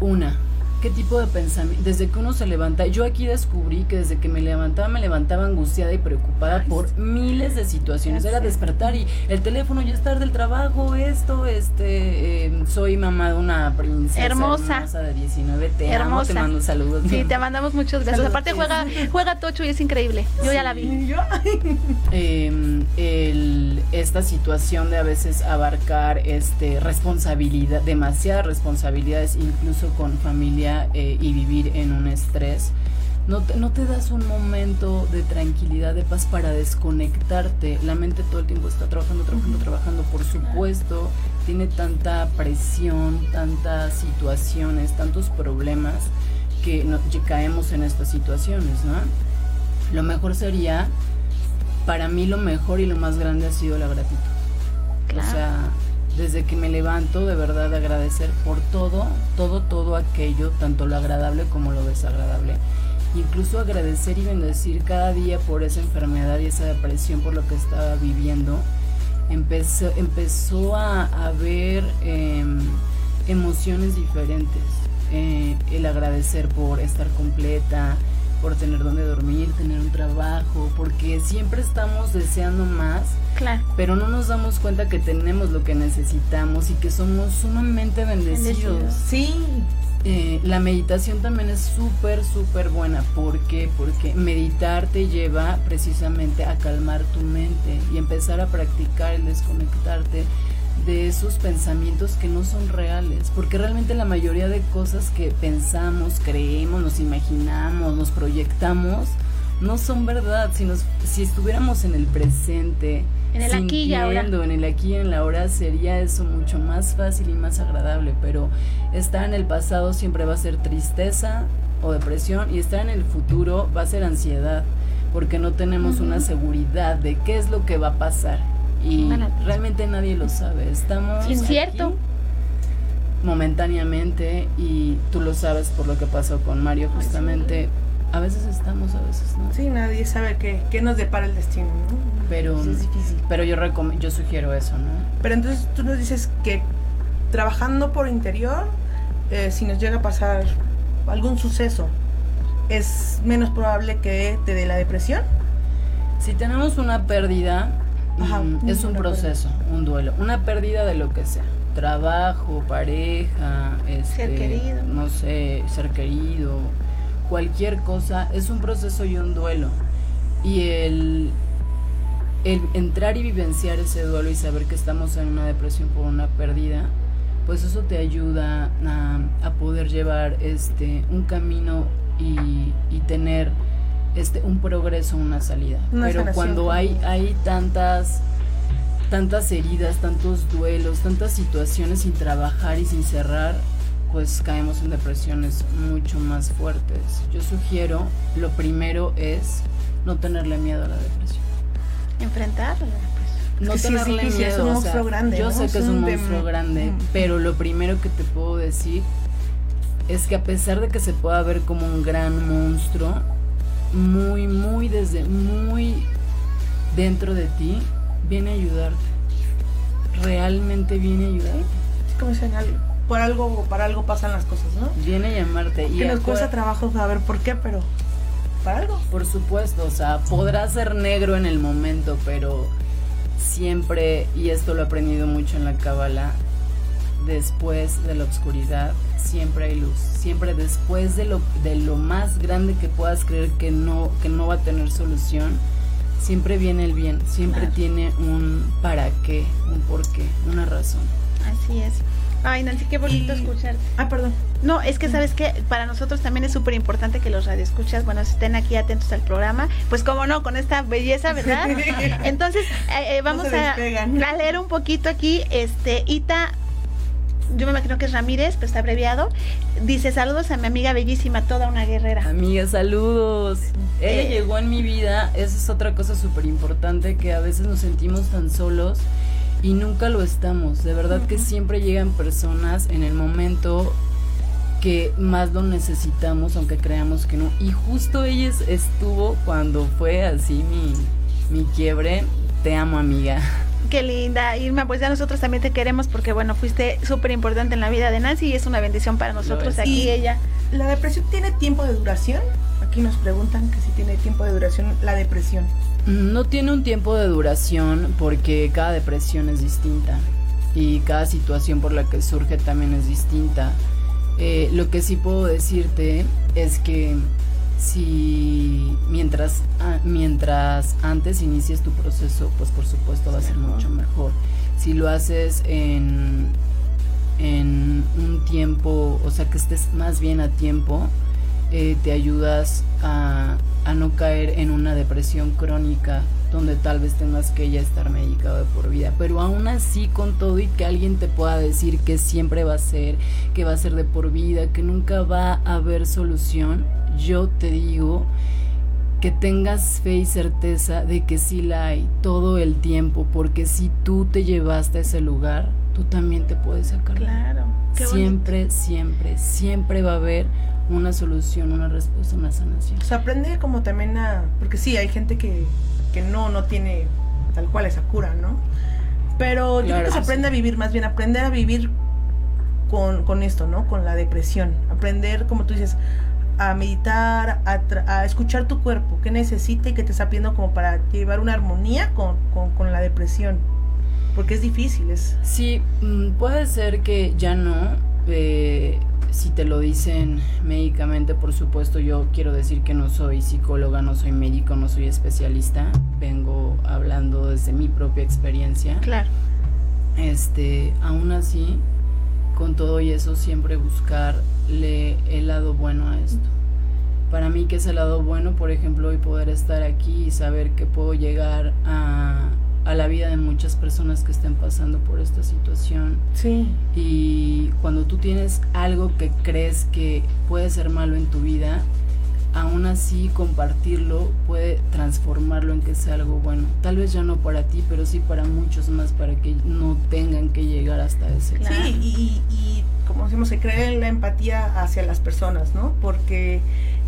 Una, ¿qué tipo de pensamiento? Desde que uno se levanta, yo aquí descubrí que desde que me levantaba, me levantaba angustiada y preocupada por miles de situaciones. Era despertar y el teléfono ya es tarde del trabajo, esto, este, eh, soy mamá de una princesa Hermosa. hermosa de 19, te amo, Hermosa. te mando saludos. Sí, te mandamos muchos besos. Saludos. Aparte juega, juega Tocho y es increíble. Yo ya la vi. Yo, [laughs] eh, el- esta situación de a veces abarcar este responsabilidad, demasiadas responsabilidades, incluso con familia eh, y vivir en un estrés, no te, no te das un momento de tranquilidad, de paz para desconectarte. La mente todo el tiempo está trabajando, trabajando, trabajando. Por supuesto, tiene tanta presión, tantas situaciones, tantos problemas que no- que caemos en estas situaciones, ¿no? Lo mejor sería para mí lo mejor y lo más grande ha sido la gratitud. Claro. O sea, desde que me levanto, de verdad agradecer por todo, todo, todo aquello, tanto lo agradable como lo desagradable. Incluso agradecer y bendecir cada día por esa enfermedad y esa depresión por lo que estaba viviendo. Empezó, empezó a haber em, emociones diferentes. Eh, el agradecer por estar completa, por tener donde dormir, tener un trabajo, porque siempre estamos deseando más, Claro. pero no nos damos cuenta que tenemos lo que necesitamos y que somos sumamente bendecidos. Bendecidos. sí, Eh, la meditación también es súper, súper buena. ¿Por qué? Porque meditar te lleva precisamente a calmar tu mente y empezar a practicar el desconectarte de esos pensamientos que no son reales. Porque realmente la mayoría de cosas que pensamos, creemos, nos imaginamos, nos proyectamos, no son verdad. Si, nos, si estuviéramos en el presente, En el aquí y ahora. en el aquí y en la ahora, sería eso mucho más fácil y más agradable. Pero estar en el pasado siempre va a ser tristeza o depresión y estar en el futuro va a ser ansiedad porque no tenemos una seguridad de qué es lo que va a pasar y realmente nadie lo sabe. Estamos Incierto. aquí momentáneamente y tú lo sabes por lo que pasó con Mario justamente. A veces estamos, a veces no. sí, nadie sabe qué, qué nos depara el destino, ¿no? Pero, Sí, es difícil. pero yo, recom- yo sugiero eso, ¿no? Pero entonces tú nos dices que trabajando por interior, eh, si nos llega a pasar algún suceso, es menos probable que te dé la depresión. Si tenemos una pérdida, Ajá, mm, es un proceso, un duelo, una pérdida de lo que sea, trabajo, pareja, este, Ser querido. no sé, ser querido, cualquier cosa, es un proceso y un duelo. Y el, el entrar y vivenciar ese duelo y saber que estamos en una depresión por una pérdida, pues eso te ayuda a, a poder llevar este un camino y, y tener este un progreso, una salida. Una Pero sanación. cuando hay, hay tantas tantas heridas, tantos duelos, tantas situaciones sin trabajar y sin cerrar, pues caemos en depresiones mucho más fuertes. Yo sugiero, lo primero es no tenerle miedo a la depresión. Enfrentarlo. pues. No que sí tenerle difícil, es miedo. un o sea, monstruo grande, Yo ¿no? sé que es un monstruo grande, Mm. pero lo primero que te puedo decir es que a pesar de que se pueda ver como un gran monstruo, muy, muy desde, muy dentro de ti, viene a ayudarte. Realmente viene a ayudarte. Es como al- por algo, para algo pasan las cosas, ¿no? Viene a llamarte. Y que nos cuesta trabajo saber por qué, pero para algo. Por supuesto, o sea, podrá ser negro en el momento, pero siempre, y esto lo he aprendido mucho en la cábala, después de la oscuridad siempre hay luz. Siempre después de lo, de lo más grande que puedas creer que no, que no va a tener solución, siempre viene el bien, siempre Claro. tiene un para qué, un por qué, una razón. Así es. Ay, Nancy, qué bonito Y- escucharte. Ah, perdón. No, es que sabes que para nosotros también es súper importante que los radioescuchas, bueno, estén aquí atentos al programa, pues como no, con esta belleza, ¿verdad? [laughs] Entonces, eh, eh, vamos a, a leer un poquito aquí, este, Ita, yo me imagino que es Ramírez, pero está abreviado, dice, saludos a mi amiga bellísima, toda una guerrera. Amiga, saludos. Ella Eh. llegó en mi vida, esa es otra cosa súper importante, que a veces nos sentimos tan solos y nunca lo estamos. De verdad que siempre llegan personas en el momento que más lo necesitamos, aunque creamos que no. Y justo ella es- estuvo cuando fue así mi, mi quiebre. Te amo, amiga. Qué linda, Irma. Pues ya nosotros también te queremos porque, bueno, fuiste súper importante en la vida de Nancy y es una bendición para nosotros aquí Y- ella. ¿La depresión tiene tiempo de duración? Aquí nos preguntan que si tiene tiempo de duración la depresión. No tiene un tiempo de duración porque cada depresión es distinta y cada situación por la que surge también es distinta. Eh, lo que sí puedo decirte es que si mientras, ah, mientras antes inicies tu proceso, pues por supuesto va a ser mucho mejor. Si lo haces en, en un tiempo, o sea que estés más bien a tiempo, eh, te ayudas a, a no caer en una depresión crónica donde tal vez tengas que ya estar medicado de por vida, pero aún así con todo y que alguien te pueda decir que siempre va a ser, que va a ser de por vida, que nunca va a haber solución, yo te digo que tengas fe y certeza de que sí la hay todo el tiempo, porque si tú te llevaste a ese lugar, tú también te puedes sacar. Claro. Qué bonito. Siempre, siempre, siempre va a haber una solución, una respuesta, una sanación. O sea, aprende como también a... Porque sí, hay gente que, que no, no tiene tal cual esa cura, ¿no? Pero yo Claro creo que se aprende a vivir, más bien aprender a vivir con, con esto, ¿no? Con la depresión. Aprender, como tú dices, a meditar, a, escuchar tu cuerpo, qué necesita y qué te está pidiendo como para llevar una armonía con, con, con la depresión. Porque es difícil, es... Sí, mm, puede ser que ya no. eh, si te lo dicen médicamente, por supuesto, yo quiero decir que no soy psicóloga, no soy médico, no soy especialista. Vengo hablando desde mi propia experiencia. Claro. Este, aún así, con todo y eso, siempre buscarle el lado bueno a esto. Para mí, que es el lado bueno, por ejemplo, hoy poder estar aquí y saber que puedo llegar a, a la vida de muchas personas que estén pasando por esta situación. Sí. Y cuando tú tienes algo que crees que puede ser malo en tu vida, aún así compartirlo puede transformarlo en que sea algo bueno. Tal vez ya no para ti, pero sí para muchos más, para que no tengan que llegar hasta ese Claro. Sí, y- y, como decimos, se cree la empatía hacia las personas, ¿no? Porque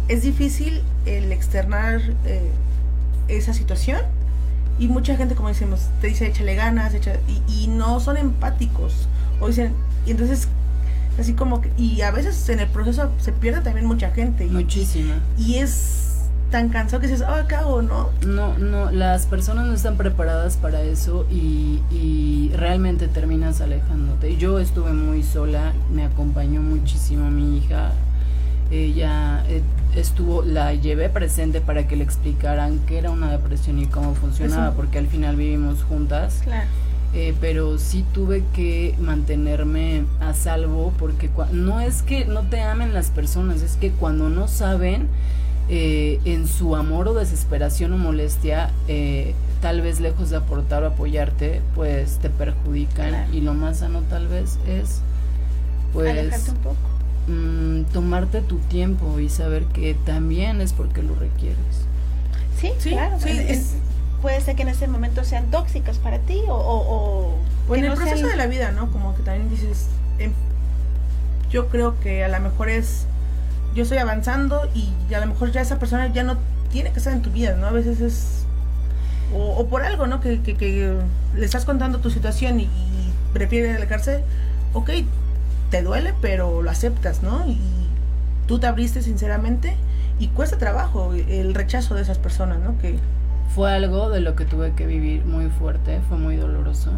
es difícil el externar eh, esa situación y mucha gente, como decimos, te dice échale ganas, echa, y, y no son empáticos. O dicen, y entonces, así como que, y a veces en el proceso se pierde también mucha gente. Y, Muchísima. y es tan cansado que dices, ah, ¿qué hago, no? No, no, las personas no están preparadas para eso y, y realmente terminas alejándote. Yo estuve muy sola, me acompañó muchísimo mi hija. Ella eh, estuvo, la llevé presente para que le explicaran qué era una depresión y cómo funcionaba, Eso. porque al final vivimos juntas. Claro. Eh, pero sí tuve que mantenerme a salvo porque no es que no te amen las personas, es que cuando no saben eh, en su amor o desesperación o molestia, eh, tal vez lejos de aportar o apoyarte, pues te perjudican Claro. y lo más sano tal vez es pues Alejarte un poco. mm, tomarte tu tiempo y saber que también es porque lo requieres. Sí, Sí, claro. sí, es- es- puede ser que en ese momento sean tóxicas para ti o... o, en el no proceso sean- de la vida, ¿no? Como que también dices, em, yo creo que a lo mejor es, yo estoy avanzando y a lo mejor ya esa persona ya no tiene que estar en tu vida, ¿no? A veces es, o, o por algo, ¿no? Que, que, que le estás contando tu situación y, y prefiere alejarse, ok, te duele, pero lo aceptas, ¿no? Y tú te abriste sinceramente y cuesta trabajo el rechazo de esas personas, ¿no? Que Fue algo de lo que tuve que vivir muy fuerte, fue muy doloroso,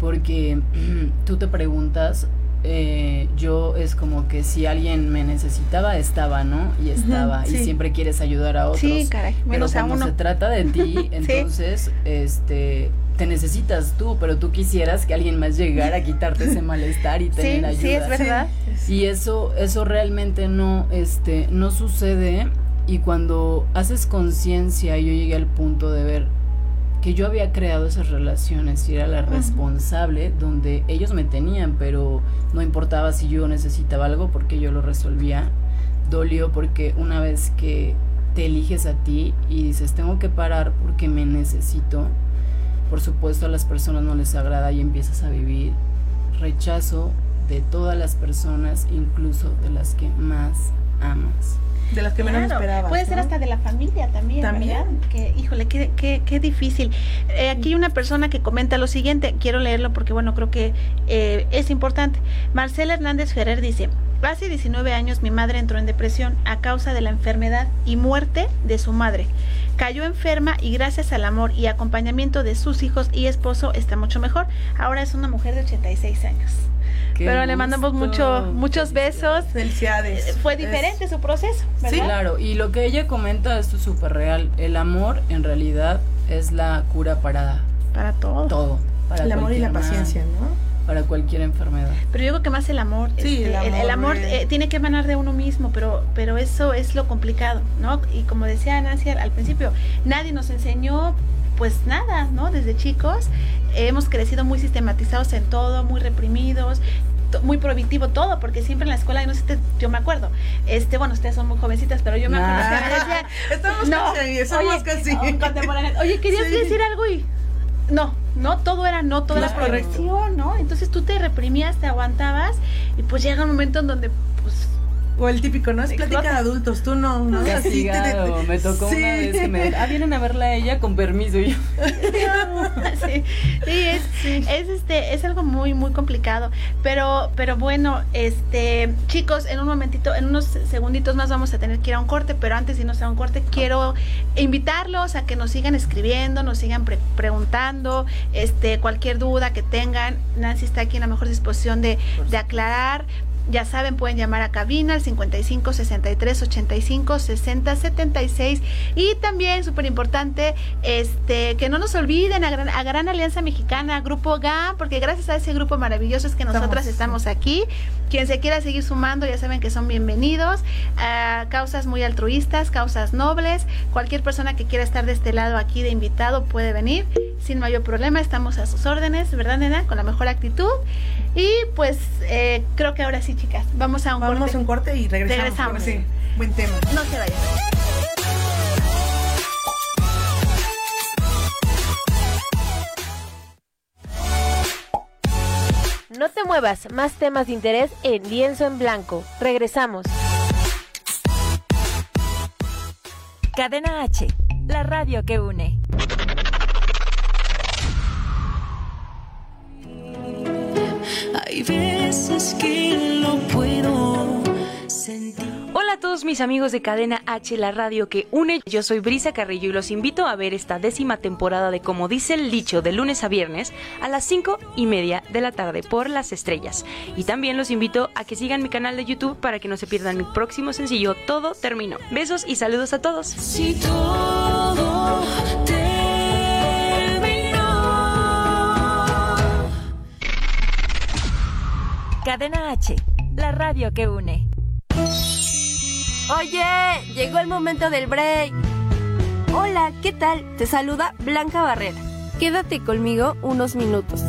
porque [clears throat] tú te preguntas, eh, yo es como que si alguien me necesitaba, estaba, ¿no? Y estaba, sí. y siempre quieres ayudar a otros. Sí, caray. pero a cuando uno. se trata de ti, [laughs] entonces, este, te necesitas tú, pero tú quisieras que alguien más llegara a quitarte ese malestar y Sí, tener ayuda. sí, es verdad. Y eso, eso realmente no, este, no sucede. Y cuando haces conciencia, yo llegué al punto de ver que yo había creado esas relaciones y era la responsable donde ellos me tenían, pero no importaba si yo necesitaba algo porque yo lo resolvía. Dolió porque una vez que te eliges a ti y dices, tengo que parar porque me necesito, por supuesto a las personas no les agrada y empiezas a vivir rechazo de todas las personas, incluso de las que más amas. De las que menos esperabas. Puede ser ¿no? hasta de la familia también. También. ¿verdad? Que, híjole, qué, qué, qué difícil. Eh, aquí hay una persona que comenta lo siguiente, quiero leerlo porque, bueno, creo que eh, es importante. Marcela Hernández Ferrer dice: Hace 19 años mi madre entró en depresión a causa de la enfermedad y muerte de su madre. Cayó enferma y gracias al amor y acompañamiento de sus hijos y esposo está mucho mejor. Ahora es una mujer de 86 años. Qué Pero le mandamos mucho, muchos besos. Felicidades. Eh, Fue Es- diferente su proceso, ¿verdad? Sí, Claro, y lo que ella comenta es súper real. El amor en realidad es la cura para Para todo. todo. Para El amor y la paciencia, ¿no? Para cualquier enfermedad. Pero yo creo que más el amor. Sí, este, el el, el amor, eh. eh, tiene que emanar de uno mismo, pero, pero eso es lo complicado, ¿no? Y como decía Nancy al, al principio, nadie nos enseñó pues nada, ¿no? Desde chicos hemos crecido muy sistematizados en todo, muy reprimidos muy prohibitivo todo, porque siempre en la escuela, no sé te- yo me acuerdo, este, bueno, ustedes son muy jovencitas, pero yo me acuerdo que me decían, [laughs] Estamos no, casi, somos oye, casi. oh. Oye, ¿querías Sí. decir algo y no, no, todo era no, todo era prohibición, ¿no? Entonces tú te reprimías, te aguantabas y pues llega un momento en donde pues O el típico, no es plática de adultos, tú no, no Así te-. Me tocó Sí. una vez que me... Ah, vienen a verla a ella con permiso. Y yo, [laughs] sí, sí, es, es este es algo muy muy complicado, pero pero bueno, este chicos, en un momentito, en unos segunditos más vamos a tener que ir a un corte, pero antes de irnos a un corte quiero invitarlos a que nos sigan escribiendo, nos sigan pre- preguntando, este cualquier duda que tengan, Nancy está aquí en la mejor disposición de, de aclarar. Ya saben, pueden llamar a cabina al 55 63 85 60 76 y también súper importante este que no nos olviden a Gran, a Gran Alianza Mexicana, Grupo GAM, porque gracias a ese grupo maravilloso es que nosotras estamos aquí. Quien se quiera seguir sumando, ya saben que son bienvenidos a causas muy altruistas, causas nobles. Cualquier persona que quiera estar de este lado aquí de invitado puede venir sin mayor problema. Estamos a sus órdenes, ¿verdad, nena? Con la mejor actitud. Y pues eh, creo que ahora sí, chicas, vamos a un Vamos corte. a un corte y regresamos. Regresamos. Sí, buen tema. No se vayan. No te muevas, más temas de interés en Lienzo en Blanco. Regresamos. Cadena H, la radio que une. Hay veces que puedo sentir. Hola a todos mis amigos de Cadena H, la radio que une. Yo soy Brisa Carrillo y los invito a ver esta décima temporada de Como dice el dicho de lunes a viernes a las cinco y media de la tarde por las estrellas. Y también los invito a que sigan mi canal de YouTube para que no se pierdan mi próximo sencillo Todo Terminó. Besos y saludos a todos. Si todo terminó. Cadena H, la radio que une. Oye, llegó el momento del break. Hola, ¿qué tal? Te saluda Blanca Barrera. Quédate conmigo unos minutos.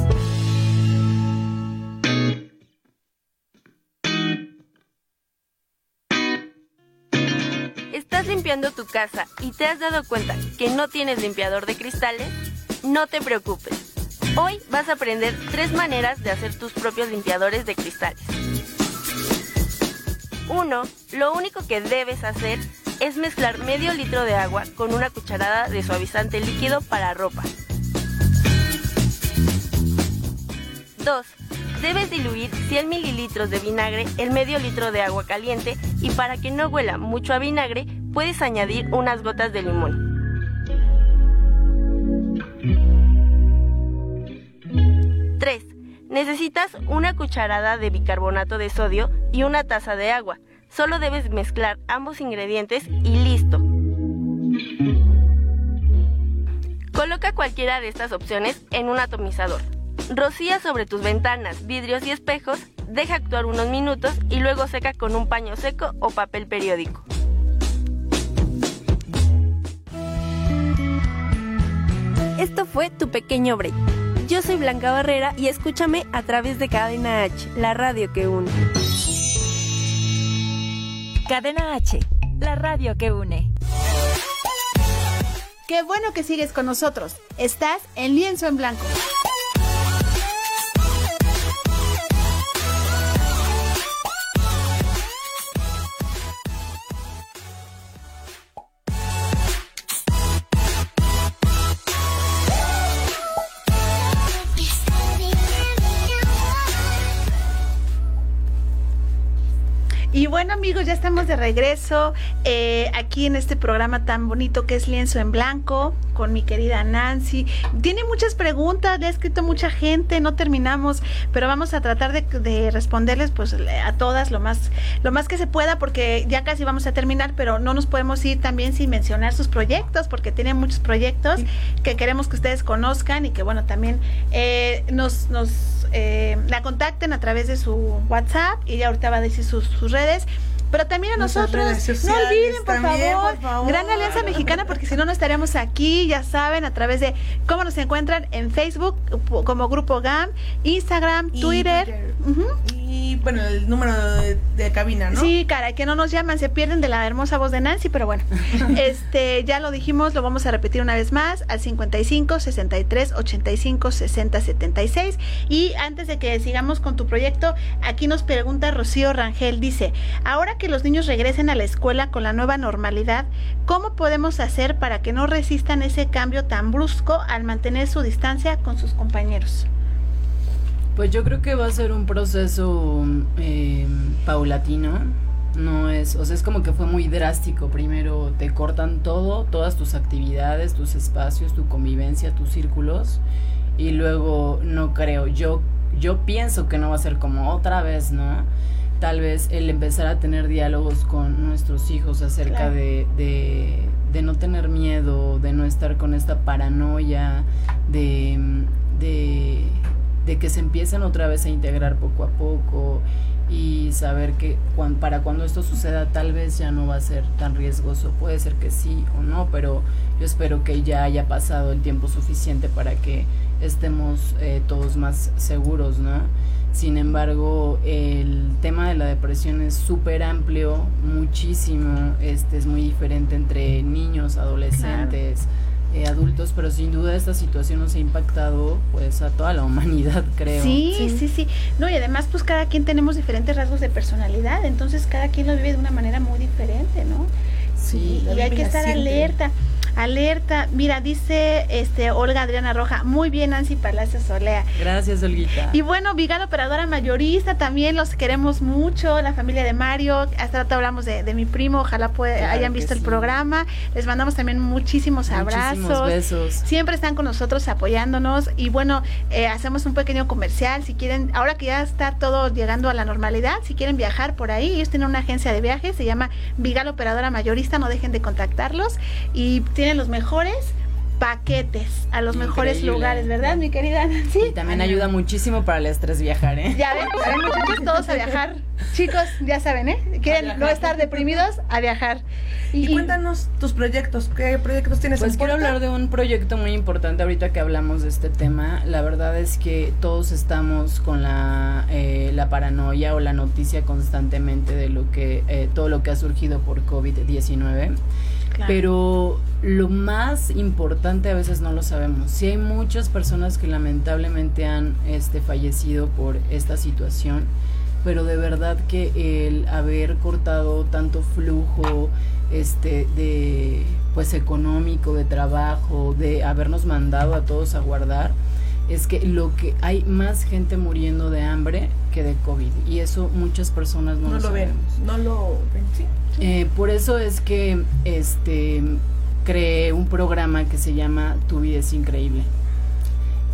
¿Estás limpiando tu casa y te has dado cuenta que no tienes limpiador de cristales? No te preocupes. Hoy vas a aprender tres maneras de hacer tus propios limpiadores de cristales. 1. Lo único que debes hacer es mezclar medio litro de agua con una cucharada de suavizante líquido para ropa. 2. Debes diluir 100 mililitros de vinagre en medio litro de agua caliente y para que no huela mucho a vinagre puedes añadir unas gotas de limón. Necesitas una cucharada de bicarbonato de sodio y una taza de agua. Solo debes mezclar ambos ingredientes y listo. Coloca cualquiera de estas opciones en un atomizador. Rocía sobre tus ventanas, vidrios y espejos, deja actuar unos minutos y luego seca con un paño seco o papel periódico. Esto fue tu pequeño break. Yo soy Blanca Barrera y escúchame a través de Cadena H, la radio que une. Cadena H, la radio que une. Qué bueno que sigues con nosotros. Estás en lienzo en blanco. Y bueno amigos, ya estamos de regreso eh, aquí en este programa tan bonito que es Lienzo en Blanco con mi querida Nancy. Tiene muchas preguntas, le ha escrito mucha gente, no terminamos, pero vamos a tratar de, de responderles pues a todas lo más, lo más que se pueda porque ya casi vamos a terminar, pero no nos podemos ir también sin mencionar sus proyectos porque tiene muchos proyectos que queremos que ustedes conozcan y que bueno también eh, nos, nos eh, la contacten a través de su WhatsApp y ya ahorita va a decir sus, sus redes. Pero también a Nuestras nosotros, no olviden, por también, favor, por favor. Gran Alianza Mexicana, porque si no, no estaríamos aquí, ya saben, a través de cómo nos encuentran en Facebook como Grupo GAM, Instagram, Y Twitter. Y bueno, el número de, de cabina, ¿no? Sí, cara, que no nos llaman, se pierden de la hermosa voz de Nancy, pero bueno, [laughs] este, ya lo dijimos, lo vamos a repetir una vez más, al 55 63 85 60 76. Y antes de que sigamos con tu proyecto, aquí nos pregunta Rocío Rangel, dice, ahora que los niños regresen a la escuela con la nueva normalidad, ¿cómo podemos hacer para que no resistan ese cambio tan brusco al mantener su distancia con sus compañeros? Pues yo creo que va a ser un proceso eh, paulatino. No es, o sea, es como que fue muy drástico. Primero te cortan todo, todas tus actividades, tus espacios, tu convivencia, tus círculos. Y luego no creo, yo, yo pienso que no va a ser como otra vez, ¿no? Tal vez el empezar a tener diálogos con nuestros hijos acerca Claro. de, de, de no tener miedo, de no estar con esta paranoia, de, de, de que se empiecen otra vez a integrar poco a poco y saber que cuan- para cuando esto suceda tal vez ya no va a ser tan riesgoso. Puede ser que sí o no, pero yo espero que ya haya pasado el tiempo suficiente para que estemos eh, todos más seguros, ¿no? Sin embargo, el tema de la depresión es súper amplio, muchísimo, este es muy diferente entre niños, adolescentes, eh, adultos, pero sin duda esta situación nos ha impactado pues a toda la [laughs] humanidad, creo. Sí, sí, sí, No, y además, pues cada quien tenemos diferentes rasgos de personalidad, entonces cada quien lo vive de una manera muy diferente, ¿no? Sí, y hay que estar alerta, alerta. Mira, dice este Olga Adriana Roja, muy bien Nancy Palacios Solea. Gracias, Olguita. Y bueno, Vigal Operadora Mayorista, también los queremos mucho, la familia de Mario, hasta rato hablamos de, de mi primo, ojalá Claro hayan visto el programa, les mandamos también muchísimos abrazos. Muchísimos besos. Siempre están con nosotros apoyándonos y bueno, eh, hacemos un pequeño comercial. Si quieren, ahora que ya está todo llegando a la normalidad, si quieren viajar por ahí, ellos tienen una agencia de viajes, se llama Vigal Operadora Mayorista, no dejen de contactarlos y tienen los mejores paquetes a los mejores lugares, ¿verdad, mi querida Nancy? Y también ayuda muchísimo para el estrés viajar, ¿eh? Ya ven, ya ven, muchachos, todos a viajar. Chicos, ya saben, ¿eh? Quieren no estar deprimidos, a viajar. Y, cuéntanos tus proyectos, ¿qué proyectos tienes Pues en quiero hablar de un proyecto muy importante ahorita que hablamos de este tema. La verdad es que todos estamos con la, eh, la paranoia o la noticia constantemente de lo que eh, todo lo que ha surgido por COVID-19. Pero lo más importante a veces no lo sabemos. Sí hay muchas personas que lamentablemente han este, fallecido por esta situación, pero de verdad que el haber cortado tanto flujo este de pues económico, de trabajo, de habernos mandado a todos a guardar, es que lo que hay más gente muriendo de hambre que de COVID y eso muchas personas no, No lo ven, sabemos. no lo ven, sí. Eh, por eso es que este creé un programa que se llama Tu vida es increíble,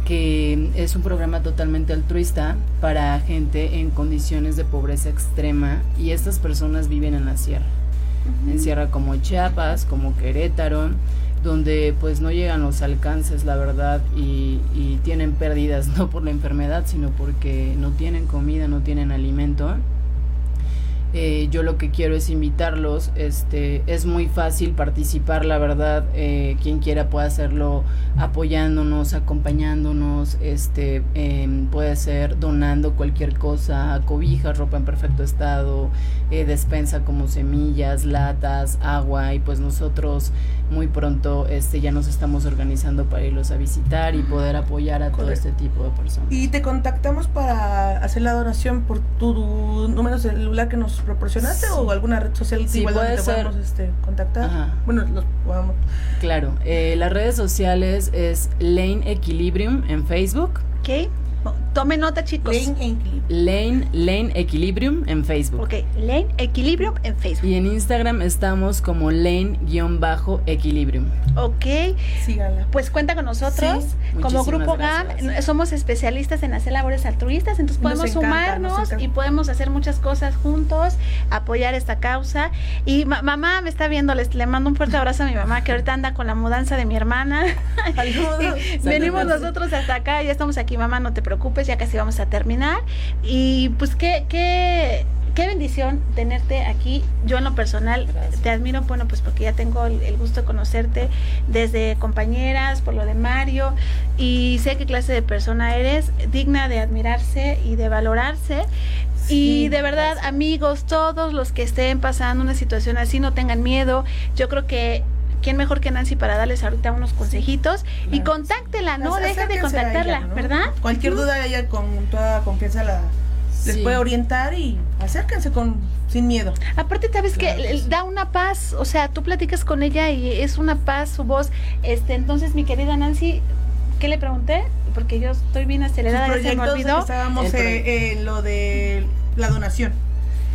que es un programa totalmente altruista para gente en condiciones de pobreza extrema y estas personas viven en la sierra, en sierra como Chiapas, como Querétaro, donde pues no llegan los alcances, la verdad, y, y tienen pérdidas [laughs] no por la enfermedad, sino porque no tienen comida, no tienen alimento. Eh, yo lo que quiero es invitarlos. Este es muy fácil participar, la verdad. eh, quien quiera puede hacerlo apoyándonos, acompañándonos. Este em, puede ser donando cualquier cosa, cobijas, ropa en perfecto estado, eh, despensa como semillas, latas, agua y pues nosotros muy pronto este ya nos estamos organizando para irlos a visitar y poder apoyar a todo este tipo de personas. Y te contactamos para hacer la donación por tu número celular que nos proporcionaste Sí. o alguna red social Sí, igual donde puede te ser. podamos este, contactar. Ajá. Bueno, los podamos. Claro, eh, las redes sociales es Lane Equilibrium en Facebook, ¿Ok? Tome nota, chicos. Lane Equilibrium. Lane, Lane Equilibrium en Facebook. Ok, Lane Equilibrium en Facebook. Y en Instagram estamos como Lane-Equilibrium. Ok, Síganla. pues cuenta con nosotros. Sí, Como muchísimas Grupo. GAM, somos especialistas en hacer labores altruistas, entonces podemos encanta, sumarnos y podemos hacer muchas cosas juntos, apoyar esta causa. Y ma- mamá me está viendo, les, le mando un fuerte abrazo a mi mamá, que ahorita anda con la mudanza de mi hermana. Saludos. [laughs] Venimos nosotros hasta acá, ya estamos aquí, mamá, no te preocupes, ya casi vamos a terminar. Y pues qué, qué, qué bendición tenerte aquí. Yo en lo personal Gracias. te admiro, bueno, pues porque ya tengo el, el gusto de conocerte desde compañeras, por lo de Mario, y sé qué clase de persona eres, digna de admirarse y de valorarse. y Sí, de verdad, gracias. amigos, todos los que estén pasando una situación así, no tengan miedo. Yo creo que quién mejor que Nancy para darles ahorita unos consejitos y Claro. contáctela, ¿no? Ac- Deja de contactarla, ella, ¿no? ¿verdad? Cualquier duda ella con toda confianza la les Sí. puede orientar y acérquense con sin miedo. Aparte, sabes Claro que que el- sí. da una paz, o sea, tú platicas con ella y es una paz su voz. Este, entonces, mi querida Nancy, ¿qué le pregunté? Porque yo estoy bien acelerada, ya se me olvidó. estábamos proye- eh, en lo de la donación.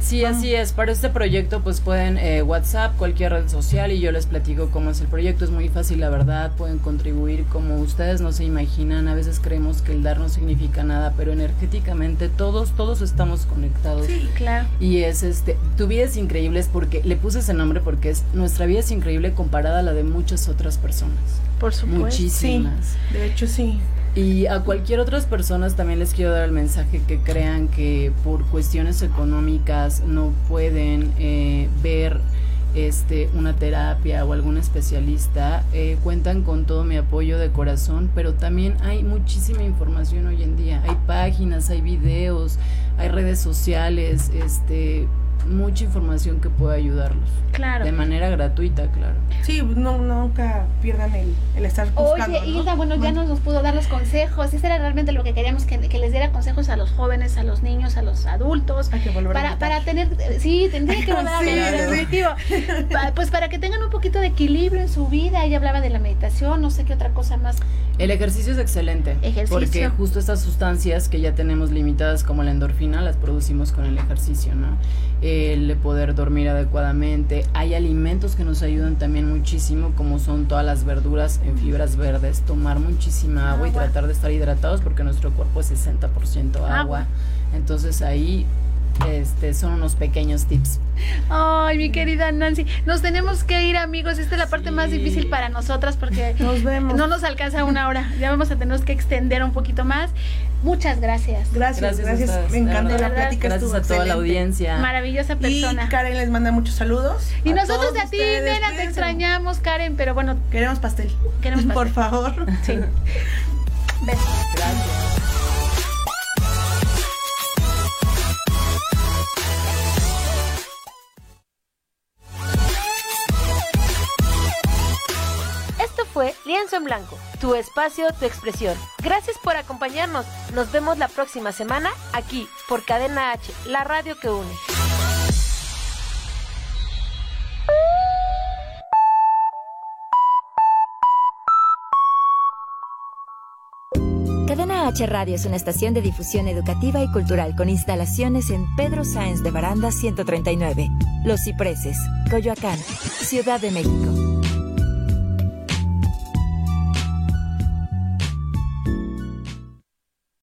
Sí, así es. Para este proyecto, pues pueden eh, WhatsApp, cualquier red social y yo les platico cómo es el proyecto. Es muy fácil, la verdad. Pueden contribuir como ustedes no se imaginan. A veces creemos que el dar no significa nada, pero energéticamente todos, todos estamos conectados. Sí, claro. Y es este, tu vida es increíble es porque le puse ese nombre porque es nuestra vida es increíble comparada a la de muchas otras personas. Por supuesto. Muchísimas. De hecho, sí. Y a cualquier otras personas también les quiero dar el mensaje que crean que por cuestiones económicas no pueden eh, ver este una terapia o algún especialista eh, cuentan con todo mi apoyo de corazón pero también hay muchísima información hoy en día. Hay páginas hay videos hay redes sociales este mucha información que puede ayudarlos Claro. de manera gratuita claro Sí, no, nunca pierdan el, el estar buscando. Oye, ¿no? Hilda, bueno, ya nos, nos pudo dar los consejos. Ese era realmente lo que queríamos, que, que les diera consejos a los jóvenes, a los niños, a los adultos. Hay que volver a Para, invitar. para tener, eh, sí, tendría que volver a [laughs] Sí, hablar, sí. Pa- Pues para que tengan un poquito de equilibrio en su vida. Ella hablaba de la meditación, no sé qué otra cosa más. El ejercicio es excelente. Ejercicio. Porque justo estas sustancias que ya tenemos limitadas como la endorfina las producimos con el ejercicio, ¿no? El poder dormir adecuadamente. Hay alimentos que nos ayudan también muchísimo, como son todas las verduras en fibras verdes. Tomar muchísima agua, y tratar de estar hidratados porque nuestro cuerpo es 60% agua. Agua. Entonces ahí este, son unos pequeños tips. Ay, mi querida Nancy, nos tenemos que ir, amigos. Esta es la parte más difícil para nosotras porque [laughs] Nos vemos. no nos alcanza una hora. Ya vamos a tener que extender un poquito más. Muchas gracias. Gracias, Gracias Me encantó verdad. la plática. Gracias a toda la audiencia. Maravillosa Y persona. Karen les manda muchos saludos. Y, a nosotros de a ti, nena, te extrañamos, Karen, pero bueno, Queremos pastel. Queremos [laughs] Por pastel. favor. sí. [laughs] Besos. Gracias. Fue Lienzo en Blanco, tu espacio, tu expresión. Gracias por acompañarnos. Nos vemos la próxima semana aquí por Cadena H, la radio que une. Cadena H Radio es una estación de difusión educativa y cultural con instalaciones en Pedro Sáenz de Baranda 139, Los Cipreses, Coyoacán, Ciudad de México.